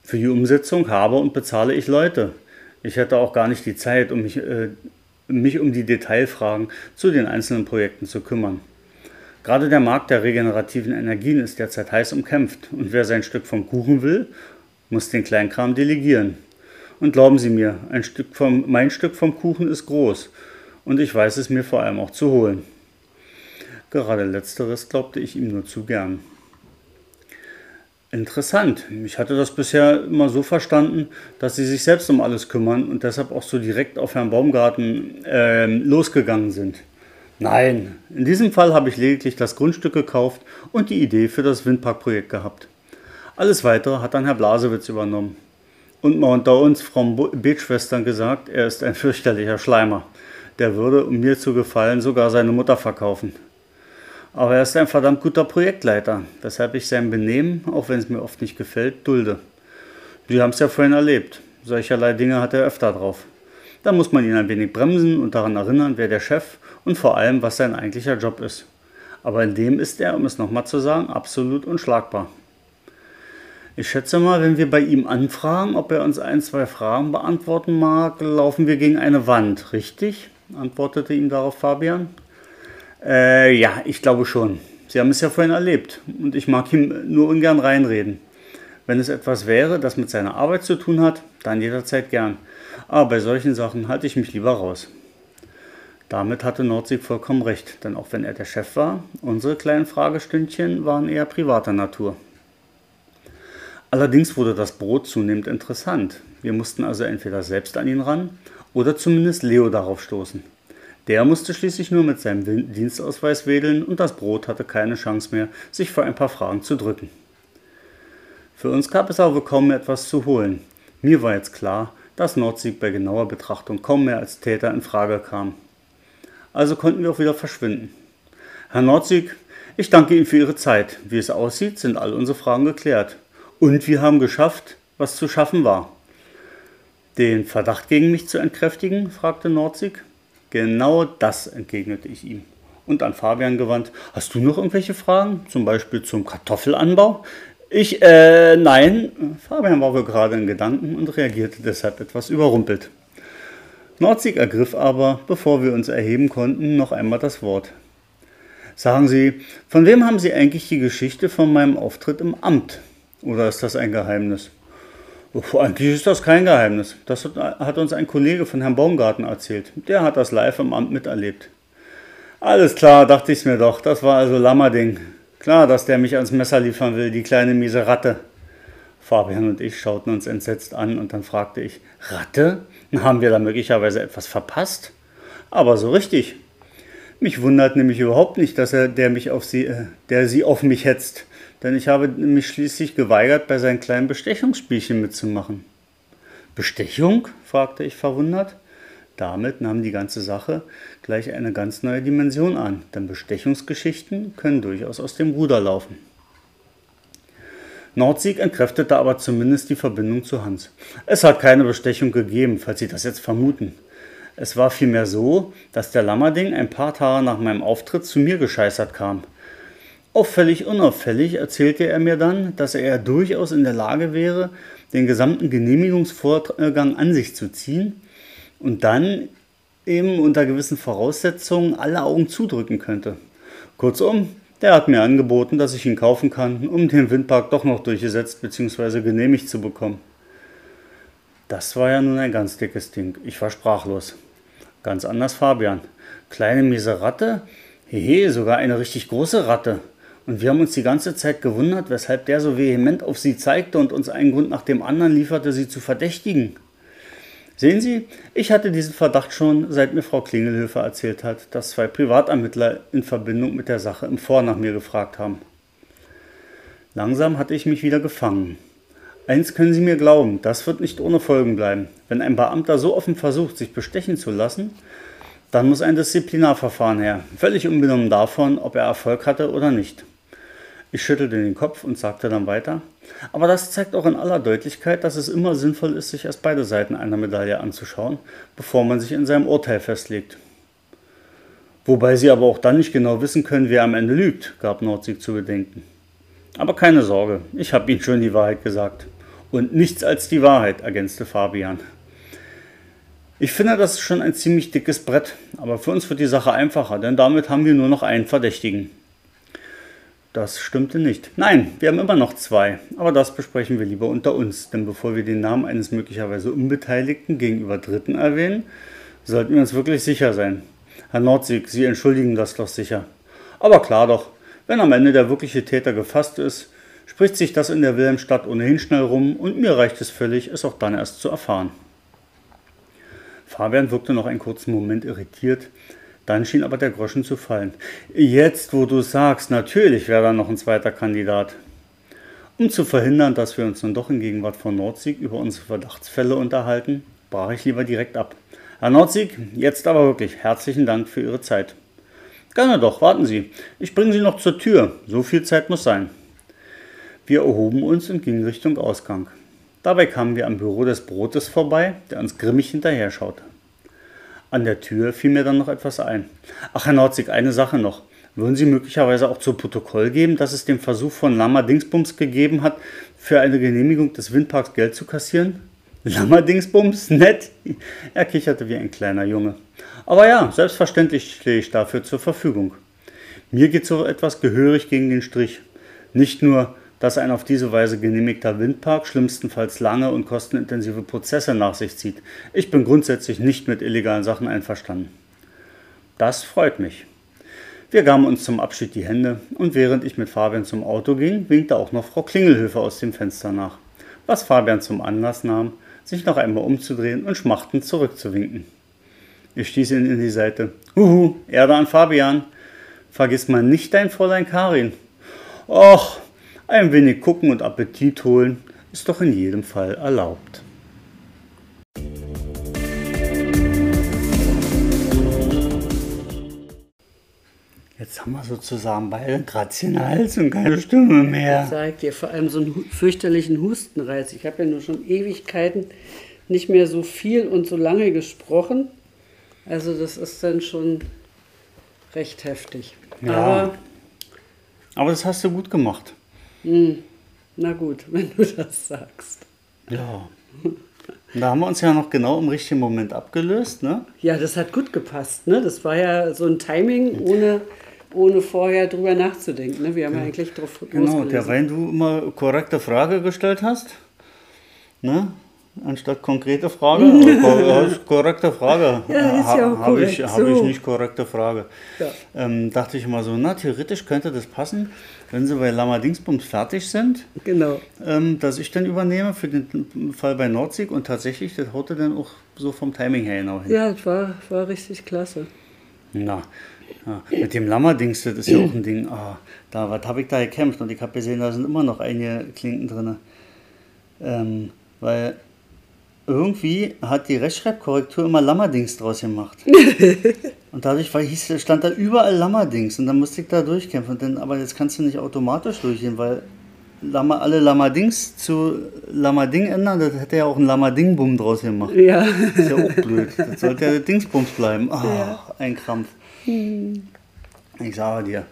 Für die Umsetzung habe und bezahle ich Leute. Ich hätte auch gar nicht die Zeit, um mich, äh, mich um die Detailfragen zu den einzelnen Projekten zu kümmern. Gerade der Markt der regenerativen Energien ist derzeit heiß umkämpft und wer sein Stück vom Kuchen will, muss den Kleinkram delegieren. Und glauben Sie mir, ein Stück vom, mein Stück vom Kuchen ist groß und ich weiß es mir vor allem auch zu holen. Gerade letzteres glaubte ich ihm nur zu gern. Interessant. Ich hatte das bisher immer so verstanden, dass sie sich selbst um alles kümmern und deshalb auch so direkt auf Herrn Baumgarten äh, losgegangen sind. Nein, in diesem Fall habe ich lediglich das Grundstück gekauft und die Idee für das Windparkprojekt gehabt. Alles weitere hat dann Herr Blasewitz übernommen. Und mal unter uns Frau Betschwestern gesagt, er ist ein fürchterlicher Schleimer. Der würde, um mir zu gefallen, sogar seine Mutter verkaufen. Aber er ist ein verdammt guter Projektleiter, weshalb ich sein Benehmen, auch wenn es mir oft nicht gefällt, dulde. Sie haben es ja vorhin erlebt. Solcherlei Dinge hat er öfter drauf. Da muss man ihn ein wenig bremsen und daran erinnern, wer der Chef und vor allem, was sein eigentlicher Job ist. Aber in dem ist er, um es nochmal zu sagen, absolut unschlagbar. Ich schätze mal, wenn wir bei ihm anfragen, ob er uns ein, zwei Fragen beantworten mag, laufen wir gegen eine Wand, richtig? antwortete ihm darauf Fabian. Äh, ja, ich glaube schon. Sie haben es ja vorhin erlebt und ich mag ihm nur ungern reinreden. Wenn es etwas wäre, das mit seiner Arbeit zu tun hat, dann jederzeit gern. Aber bei solchen Sachen halte ich mich lieber raus. Damit hatte Nordsieg vollkommen recht, denn auch wenn er der Chef war, unsere kleinen Fragestündchen waren eher privater Natur. Allerdings wurde das Brot zunehmend interessant. Wir mussten also entweder selbst an ihn ran oder zumindest Leo darauf stoßen. Der musste schließlich nur mit seinem Dienstausweis wedeln und das Brot hatte keine Chance mehr, sich vor ein paar Fragen zu drücken. Für uns gab es aber kaum mehr etwas zu holen. Mir war jetzt klar, dass Nordsieg bei genauer Betrachtung kaum mehr als Täter in Frage kam. Also konnten wir auch wieder verschwinden. Herr Nordsieg, ich danke Ihnen für Ihre Zeit. Wie es aussieht, sind all unsere Fragen geklärt. Und wir haben geschafft, was zu schaffen war. Den Verdacht gegen mich zu entkräftigen? fragte Nordsieg. Genau das entgegnete ich ihm. Und an Fabian gewandt, hast du noch irgendwelche Fragen? Zum Beispiel zum Kartoffelanbau? Ich, äh, nein. Fabian war wohl gerade in Gedanken und reagierte deshalb etwas überrumpelt. Nordzig ergriff aber, bevor wir uns erheben konnten, noch einmal das Wort. Sagen Sie, von wem haben Sie eigentlich die Geschichte von meinem Auftritt im Amt? Oder ist das ein Geheimnis? Eigentlich ist das kein Geheimnis. Das hat uns ein Kollege von Herrn Baumgarten erzählt. Der hat das live im Amt miterlebt. Alles klar, dachte ich mir doch. Das war also Lammerding. Klar, dass der mich ans Messer liefern will, die kleine miese Ratte. Fabian und ich schauten uns entsetzt an und dann fragte ich, Ratte? Haben wir da möglicherweise etwas verpasst? Aber so richtig. Mich wundert nämlich überhaupt nicht, dass er der mich auf sie, äh, der sie auf mich hetzt denn ich habe mich schließlich geweigert, bei seinen kleinen Bestechungsspielchen mitzumachen. Bestechung? fragte ich verwundert. Damit nahm die ganze Sache gleich eine ganz neue Dimension an, denn Bestechungsgeschichten können durchaus aus dem Ruder laufen. Nordsieg entkräftete aber zumindest die Verbindung zu Hans. Es hat keine Bestechung gegeben, falls Sie das jetzt vermuten. Es war vielmehr so, dass der Lammerding ein paar Tage nach meinem Auftritt zu mir gescheißert kam – Auffällig unauffällig erzählte er mir dann, dass er durchaus in der Lage wäre, den gesamten Genehmigungsvorgang an sich zu ziehen und dann eben unter gewissen Voraussetzungen alle Augen zudrücken könnte. Kurzum, der hat mir angeboten, dass ich ihn kaufen kann, um den Windpark doch noch durchgesetzt bzw. genehmigt zu bekommen. Das war ja nun ein ganz dickes Ding. Ich war sprachlos. Ganz anders Fabian. Kleine miese Ratte? Hehe, sogar eine richtig große Ratte. Und wir haben uns die ganze Zeit gewundert, weshalb der so vehement auf sie zeigte und uns einen Grund nach dem anderen lieferte, sie zu verdächtigen. Sehen Sie, ich hatte diesen Verdacht schon, seit mir Frau Klingelhöfer erzählt hat, dass zwei Privatermittler in Verbindung mit der Sache im Vor nach mir gefragt haben. Langsam hatte ich mich wieder gefangen. Eins können Sie mir glauben, das wird nicht ohne Folgen bleiben. Wenn ein Beamter so offen versucht, sich bestechen zu lassen, dann muss ein Disziplinarverfahren her, völlig unbenommen davon, ob er Erfolg hatte oder nicht. Ich schüttelte den Kopf und sagte dann weiter. Aber das zeigt auch in aller Deutlichkeit, dass es immer sinnvoll ist, sich erst beide Seiten einer Medaille anzuschauen, bevor man sich in seinem Urteil festlegt. Wobei Sie aber auch dann nicht genau wissen können, wer am Ende lügt, gab Nordsieg zu bedenken. Aber keine Sorge, ich habe Ihnen schon die Wahrheit gesagt. Und nichts als die Wahrheit, ergänzte Fabian. Ich finde, das ist schon ein ziemlich dickes Brett, aber für uns wird die Sache einfacher, denn damit haben wir nur noch einen Verdächtigen. Das stimmte nicht. Nein, wir haben immer noch zwei, aber das besprechen wir lieber unter uns, denn bevor wir den Namen eines möglicherweise Unbeteiligten gegenüber Dritten erwähnen, sollten wir uns wirklich sicher sein. Herr Nordsig, Sie entschuldigen das doch sicher. Aber klar doch, wenn am Ende der wirkliche Täter gefasst ist, spricht sich das in der Wilhelmstadt ohnehin schnell rum und mir reicht es völlig, es auch dann erst zu erfahren. Fabian wirkte noch einen kurzen Moment irritiert, dann schien aber der Groschen zu fallen. Jetzt, wo du sagst, natürlich wäre da noch ein zweiter Kandidat. Um zu verhindern, dass wir uns nun doch in Gegenwart von Nordsieg über unsere Verdachtsfälle unterhalten, brach ich lieber direkt ab. Herr Nordsieg, jetzt aber wirklich herzlichen Dank für Ihre Zeit. Gerne doch, warten Sie. Ich bringe Sie noch zur Tür. So viel Zeit muss sein. Wir erhoben uns und gingen Richtung Ausgang. Dabei kamen wir am Büro des Brotes vorbei, der uns grimmig hinterher schaute. An der Tür fiel mir dann noch etwas ein. Ach, Herr Nordzig, eine Sache noch. Würden Sie möglicherweise auch zu Protokoll geben, dass es den Versuch von Lama Dingsbums gegeben hat, für eine Genehmigung des Windparks Geld zu kassieren? Lama Dingsbums? Nett? Er kicherte wie ein kleiner Junge. Aber ja, selbstverständlich stehe ich dafür zur Verfügung. Mir geht so etwas gehörig gegen den Strich. Nicht nur, dass ein auf diese Weise genehmigter Windpark schlimmstenfalls lange und kostenintensive Prozesse nach sich zieht. Ich bin grundsätzlich nicht mit illegalen Sachen einverstanden. Das freut mich. Wir gaben uns zum Abschied die Hände und während ich mit Fabian zum Auto ging, winkte auch noch Frau Klingelhöfer aus dem Fenster nach, was Fabian zum Anlass nahm, sich noch einmal umzudrehen und schmachtend zurückzuwinken. Ich stieß ihn in die Seite. Huhu, Erde an Fabian. Vergiss mal nicht dein Fräulein Karin. Och, ein wenig gucken und Appetit holen ist doch in jedem Fall erlaubt. Jetzt haben wir sozusagen beide kratzen Hals und keine Stimme mehr. Ich sag dir, vor allem so einen fürchterlichen Hustenreiz. Ich habe ja nur schon Ewigkeiten nicht mehr so viel und so lange gesprochen. Also das ist dann schon recht heftig. Ja, aber, aber das hast du gut gemacht. Hm. Na gut, (laughs) wenn du das sagst. Ja. Da haben wir uns ja noch genau im richtigen Moment abgelöst, ne? Ja, das hat gut gepasst, ne? Das war ja so ein Timing, ohne, ohne vorher drüber nachzudenken, ne? Wir haben ja, eigentlich drauf Genau, der Wein, du immer korrekte Frage gestellt hast Ne? Anstatt konkrete Frage, (laughs) aber korrekte Frage. Ja, ist ja auch Habe ich, hab ich nicht korrekte Frage. Ja. Ähm, dachte ich mal so, na, theoretisch könnte das passen, wenn sie bei Lama Dingsbums fertig sind, Genau. ähm, dass ich dann übernehme für den Fall bei Nordsieg und tatsächlich, das haute dann auch so vom Timing her genau hin. Ja, das war, war richtig klasse. Na, ja. mit dem Lammer-Dings, das ist ja auch ein Ding. Ah, da, was habe ich da gekämpft? Und ich habe gesehen, da sind immer noch einige Klinken drin. Ähm, weil irgendwie hat die Rechtschreibkorrektur immer Lammerdings draus gemacht. (laughs) und dadurch war, hieß, stand da überall Lammerdings. Und dann musste ich da durchkämpfen. Dann, aber jetzt kannst du nicht automatisch durchgehen, weil Lammer, alle Lammerdings zu Lammerding ändern, das hätte ja auch ein Lammerding-Bum draus gemacht. Ja. Das ist ja auch blöd. (laughs) Das sollte ja Dingsbums bleiben. Ah, ein Krampf. Ich sage dir.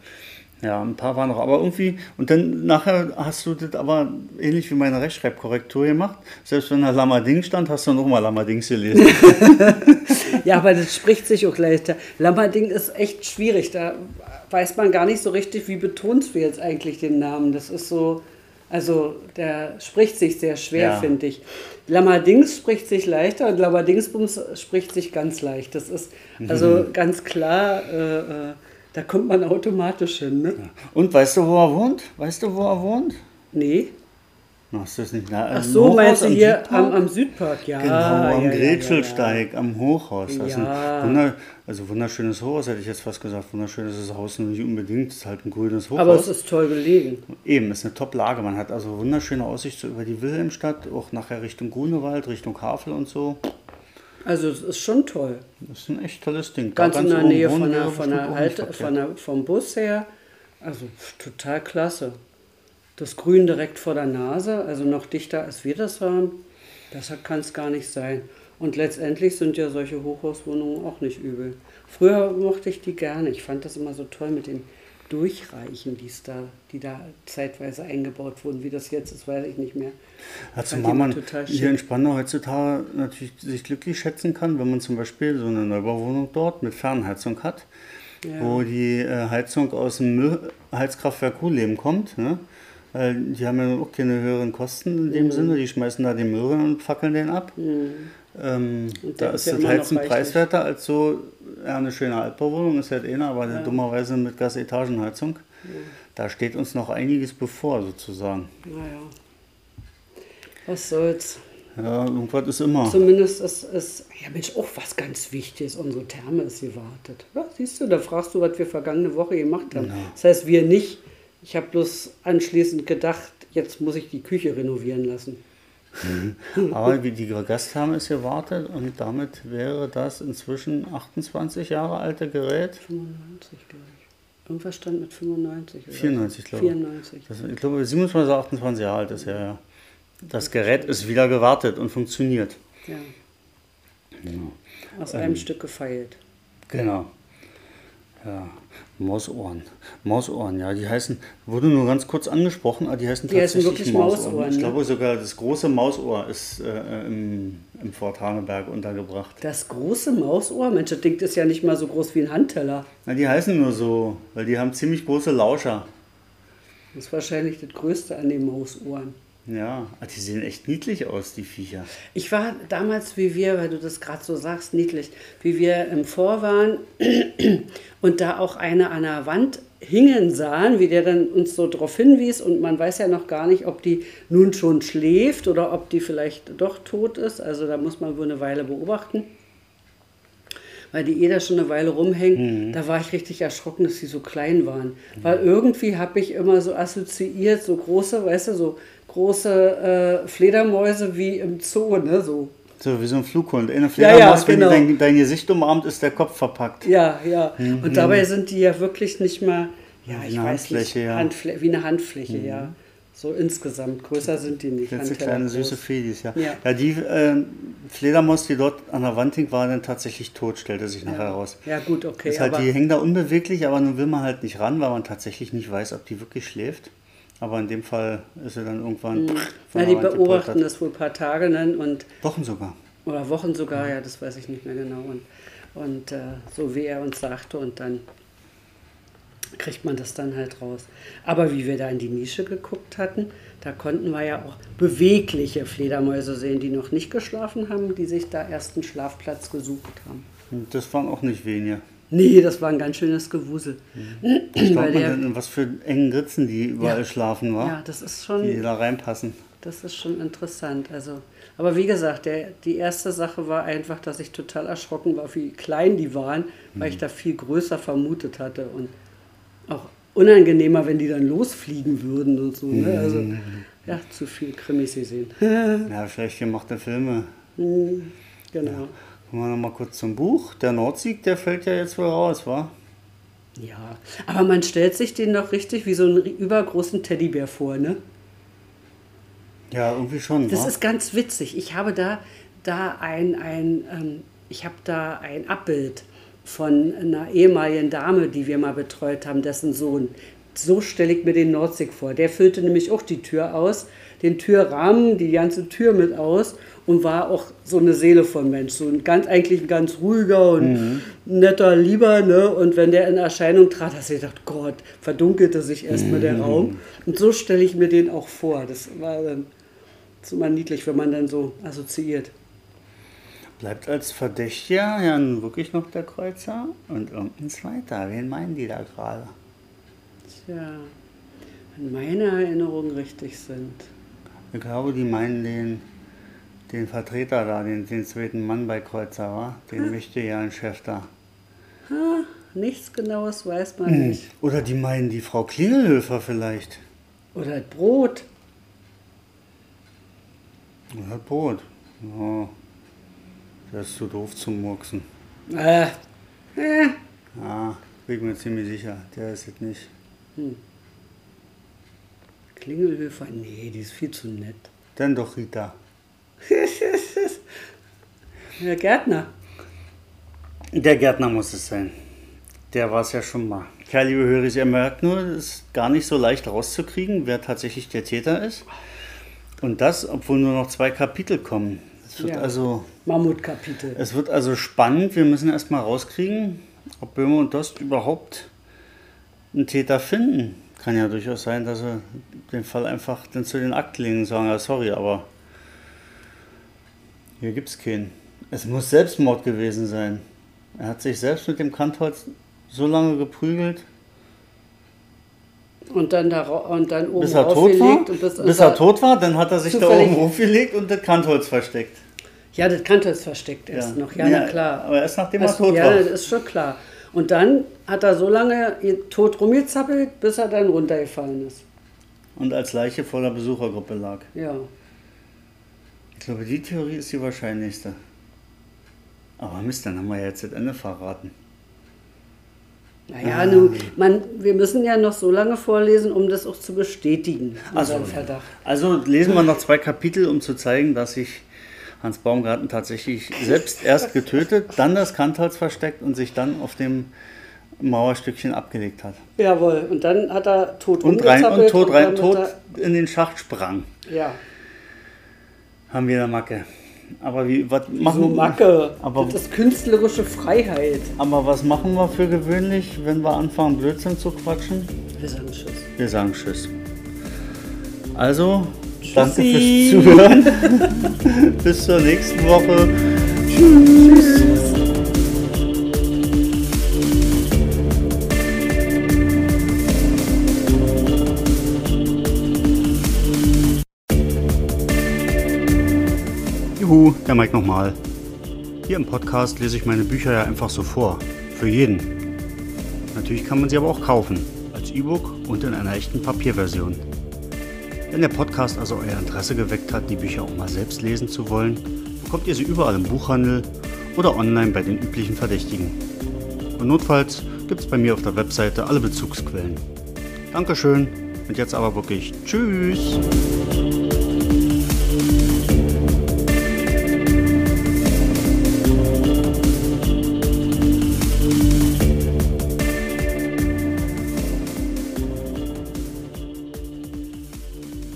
Ja, ein paar waren noch, aber irgendwie, und dann nachher hast du das aber ähnlich wie meine Rechtschreibkorrektur gemacht. Selbst wenn da Lammerding stand, hast du nochmal Lammerdings gelesen. (laughs) Ja, aber das spricht sich auch leichter. Lammerding ist echt schwierig. Da weiß man gar nicht so richtig, wie betonst du jetzt eigentlich den Namen. Das ist so, also der spricht sich sehr schwer, Ja. finde ich. Lammerdings spricht sich leichter und Lammerdingsbums spricht sich ganz leicht. Das ist also ganz klar, äh, äh, da kommt man automatisch hin. Ne? Und weißt du, wo er wohnt? Weißt du, wo er wohnt? Nee. Na, ist das nicht nah? Ach so, meinst du hier am, am Südpark? Ja. Genau, am ja, ja, Grätschelsteig, am Hochhaus. Das ist Ja. ein wunder, also wunderschönes Hochhaus, hätte ich jetzt fast gesagt. Wunderschön ist das Haus nicht unbedingt, es ist halt ein grünes Ja, Hochhaus. ja. Aber es ist toll gelegen. Eben, ist eine Top-Lage. Man hat also wunderschöne Aussicht so über die Wilhelmstadt, auch nachher Richtung Grunewald, Richtung Havel und so. Also es ist schon toll. Das ist ein echt tolles Ding. Da Ganz in der Nähe von der, von der verkehrt. von der, vom Bus her. Also total klasse. Das Grün direkt vor der Nase, also noch dichter als wir das haben, das kann es gar nicht sein. Und letztendlich sind ja solche Hochhauswohnungen auch nicht übel. Früher mochte ich die gerne. Ich fand das immer so toll mit den Durchreichen, die's da, die da zeitweise eingebaut wurden. Wie das jetzt ist, weiß ich nicht mehr. Ja, zumal man hier in Spandau heutzutage natürlich sich glücklich schätzen kann, wenn man zum Beispiel so eine Neubauwohnung dort mit Fernheizung hat, Ja. wo die äh, Heizung aus dem Müll Heizkraftwerk Kuhleben kommt. Ne? Weil die haben ja auch keine höheren Kosten in Mhm. dem Sinne, die schmeißen da den Müll rein und fackeln den ab. Ähm, da ist ist ja das Heizen preiswerter als so ja, eine schöne Altbauwohnung, ist halt einer, aber dummerweise mit Gasetagenheizung. Da steht uns noch einiges bevor sozusagen. Naja. Was soll's. Ja, irgendwas ist immer. Zumindest ist es, ja Mensch, auch was ganz Wichtiges, unsere Therme ist gewartet. Ja, siehst du, da fragst du, was wir vergangene Woche gemacht haben. Das heißt, wir nicht. Ich habe bloß anschließend gedacht, jetzt muss ich die Küche renovieren lassen. Aber wie die Gasttherme ist gewartet und damit wäre das inzwischen 28 Jahre alte Gerät. 95, glaube ich. Irgendwas stand mit 95. Oder? 94, glaube ich. 94. Das, ich glaube, 27, 28 Jahre alt ist ja, ja. Das Gerät ist wieder gewartet und funktioniert. Ja. Aus einem Stück gefeilt. Genau. Ja, Mausohren. Mausohren, ja, die heißen, wurde nur ganz kurz angesprochen, aber die heißen Die heißen tatsächlich wirklich Mausohren, Ich ne? glaube sogar, das große Mausohr ist äh, im, im Fort Haneberg untergebracht. Das große Mausohr, Mensch, das Ding ist ja nicht mal so groß wie ein Handteller. Na, die heißen nur so, weil die haben ziemlich große Lauscher. Das ist wahrscheinlich das Größte an den Mausohren. Ja, die sehen echt niedlich aus, die Viecher. Ich war damals, wie wir, weil du das gerade so sagst, niedlich, wie wir im Vor waren (clears throat) und da auch eine an der Wand hingen sahen, wie der dann uns so darauf hinwies und man weiß ja noch gar nicht, ob die nun schon schläft oder ob die vielleicht doch tot ist. Also da muss man wohl eine Weile beobachten. Weil die eh da schon eine Weile rumhängen, da war ich richtig erschrocken, dass sie so klein waren. Weil irgendwie habe ich immer so assoziiert, so große, weißt du, so große äh, Fledermäuse wie im Zoo, ne? So. So wie so ein Flughund. Eine Ja, ja, Fledermaus, wenn genau. die dein, dein Gesicht umarmt, ist der Kopf verpackt. Ja, ja. Und dabei sind die ja wirklich nicht mal, ja, Wie ich eine weiß Handfläche, nicht, ja. Handflä wie eine Handfläche, ja. So insgesamt. Größer sind die nicht. Letzte kleine süße Fedis, ja. Ja. Ja, die äh, Fledermaus, die dort an der Wand hing, war dann tatsächlich tot, stellte sich nachher raus. Ja, gut, okay. ist halt, die hängen da unbeweglich, aber nun will man halt nicht ran, weil man tatsächlich nicht weiß, ob die wirklich schläft. Aber in dem Fall ist sie dann irgendwann. von Mhm. na, die beobachten das wohl ein paar Tage dann und Wochen sogar. Oder Wochen sogar, ja, das weiß ich nicht mehr genau. Und, und äh, so wie er uns sagte, und dann kriegt man das dann halt raus. Aber wie wir da in die Nische geguckt hatten, da konnten wir ja auch bewegliche Fledermäuse sehen, die noch nicht geschlafen haben, die sich da erst einen Schlafplatz gesucht haben. Und das waren auch nicht wenige. Nee, das war ein ganz schönes Gewusel. Mhm. Was, man denn, was für engen Ritzen die überall Ja. schlafen, war? Ja, das ist schon. Die da reinpassen. Das ist schon interessant. Also, aber wie gesagt, der, die erste Sache war einfach, dass ich total erschrocken war, wie klein die waren, weil ich da viel größer vermutet hatte und auch unangenehmer, wenn die dann losfliegen würden und so. Ne? Also ja, zu viel Krimis gesehen. (laughs) Ja, schlecht gemachte Filme. genau. Kommen wir nochmal kurz zum Buch. Der Nordsieg, der fällt ja jetzt wohl raus, wa? Ja, aber man stellt sich den doch richtig wie so einen übergroßen Teddybär vor, ne? Ja, irgendwie schon, Das wa? ist ganz witzig. Ich habe da, da ein, ein, ähm, ich habe da ein Abbild von einer ehemaligen Dame, die wir mal betreut haben, dessen Sohn. So stelle ich mir den Nordsig vor. Der füllte nämlich auch die Tür aus, den Türrahmen, die ganze Tür mit aus und war auch so eine Seele von Mensch. So ein ganz, eigentlich ein ganz ruhiger und netter Lieber. Ne? Und wenn der in Erscheinung trat, hast du gedacht, Gott, verdunkelte sich erstmal der Raum. Und so stelle ich mir den auch vor. Das war dann ist immer niedlich, wenn man dann so assoziiert. Bleibt als Verdächtiger ja wirklich noch der Kreuzer und irgendein zweiter. Wen meinen die da gerade? Tja, wenn meine Erinnerungen richtig sind. Ich glaube, die meinen den, den Vertreter da, den, den zweiten Mann bei Kreuzer, wa? Den wichtigen Chef da. Ha, nichts Genaues weiß man nicht. Oder die meinen die Frau Klingelhöfer vielleicht. Oder Brot. Oder Brot. Ja. Der ist zu doof zum Murksen. Äh, äh, Ja, bin ich mir ziemlich sicher. Der ist es nicht. Klingelhöfer, nee, die ist viel zu nett. Dann doch Rita. (laughs) Herr Gärtner. Der Gärtner muss es sein. Der war es ja schon mal. Ja, liebe Hörer, ihr merkt nur, es ist gar nicht so leicht rauszukriegen, wer tatsächlich der Täter ist. Und das, obwohl nur noch zwei Kapitel kommen. Es wird, Ja. also, Mammutkapitel. es wird also spannend. Wir müssen erstmal rauskriegen, ob Böhmer und Dost überhaupt einen Täter finden. Kann ja durchaus sein, dass sie den Fall einfach dann zu den und sagen, ja, sorry, aber hier gibt es keinen. Es muss Selbstmord gewesen sein. Er hat sich selbst mit dem Kantholz so lange geprügelt, Und dann, da, und dann oben bis er tot war. bis, Bis er tot war, dann hat er sich da oben aufgelegt und das Kantholz versteckt. Ja, das Kantholz versteckt erst noch. Ja, Ja, na klar. aber erst nachdem er Das- tot ja, war. das ist schon klar. Und dann hat er so lange tot rumgezappelt, bis er dann runtergefallen ist. Und als Leiche vor der Besuchergruppe lag. Ja. Ich glaube, die Theorie ist die wahrscheinlichste. Aber Mist, dann haben wir ja jetzt das Ende verraten. Naja, nun, man, wir müssen ja noch so lange vorlesen, um das auch zu bestätigen, unseren Also, Verdacht. also lesen wir noch zwei Kapitel, um zu zeigen, dass sich Hans Baumgarten tatsächlich selbst erst getötet, dann das Kantholz versteckt und sich dann auf dem Mauerstückchen abgelegt hat. Jawohl, und dann hat er tot Und rein und tot rein, tot in den Schacht sprang. Ja, Haben wir eine Macke. Aber wie, was so machen Macke. Aber- das ist künstlerische Freiheit. Aber was machen wir für gewöhnlich, wenn wir anfangen, Blödsinn zu quatschen? Wir sagen Tschüss. Wir sagen Tschüss. Also, danke Tschüssi. fürs Zuhören. (laughs) Bis zur nächsten Woche. Juhu, der Mike nochmal. Hier im Podcast lese ich meine Bücher ja einfach so vor. Für jeden. Natürlich kann man sie aber auch kaufen. Als E-Book und in einer echten Papierversion. Wenn der Podcast also euer Interesse geweckt hat, die Bücher auch mal selbst lesen zu wollen, bekommt ihr sie überall im Buchhandel oder online bei den üblichen Verdächtigen. Und notfalls gibt es bei mir auf der Webseite alle Bezugsquellen. Dankeschön und jetzt aber wirklich Tschüss!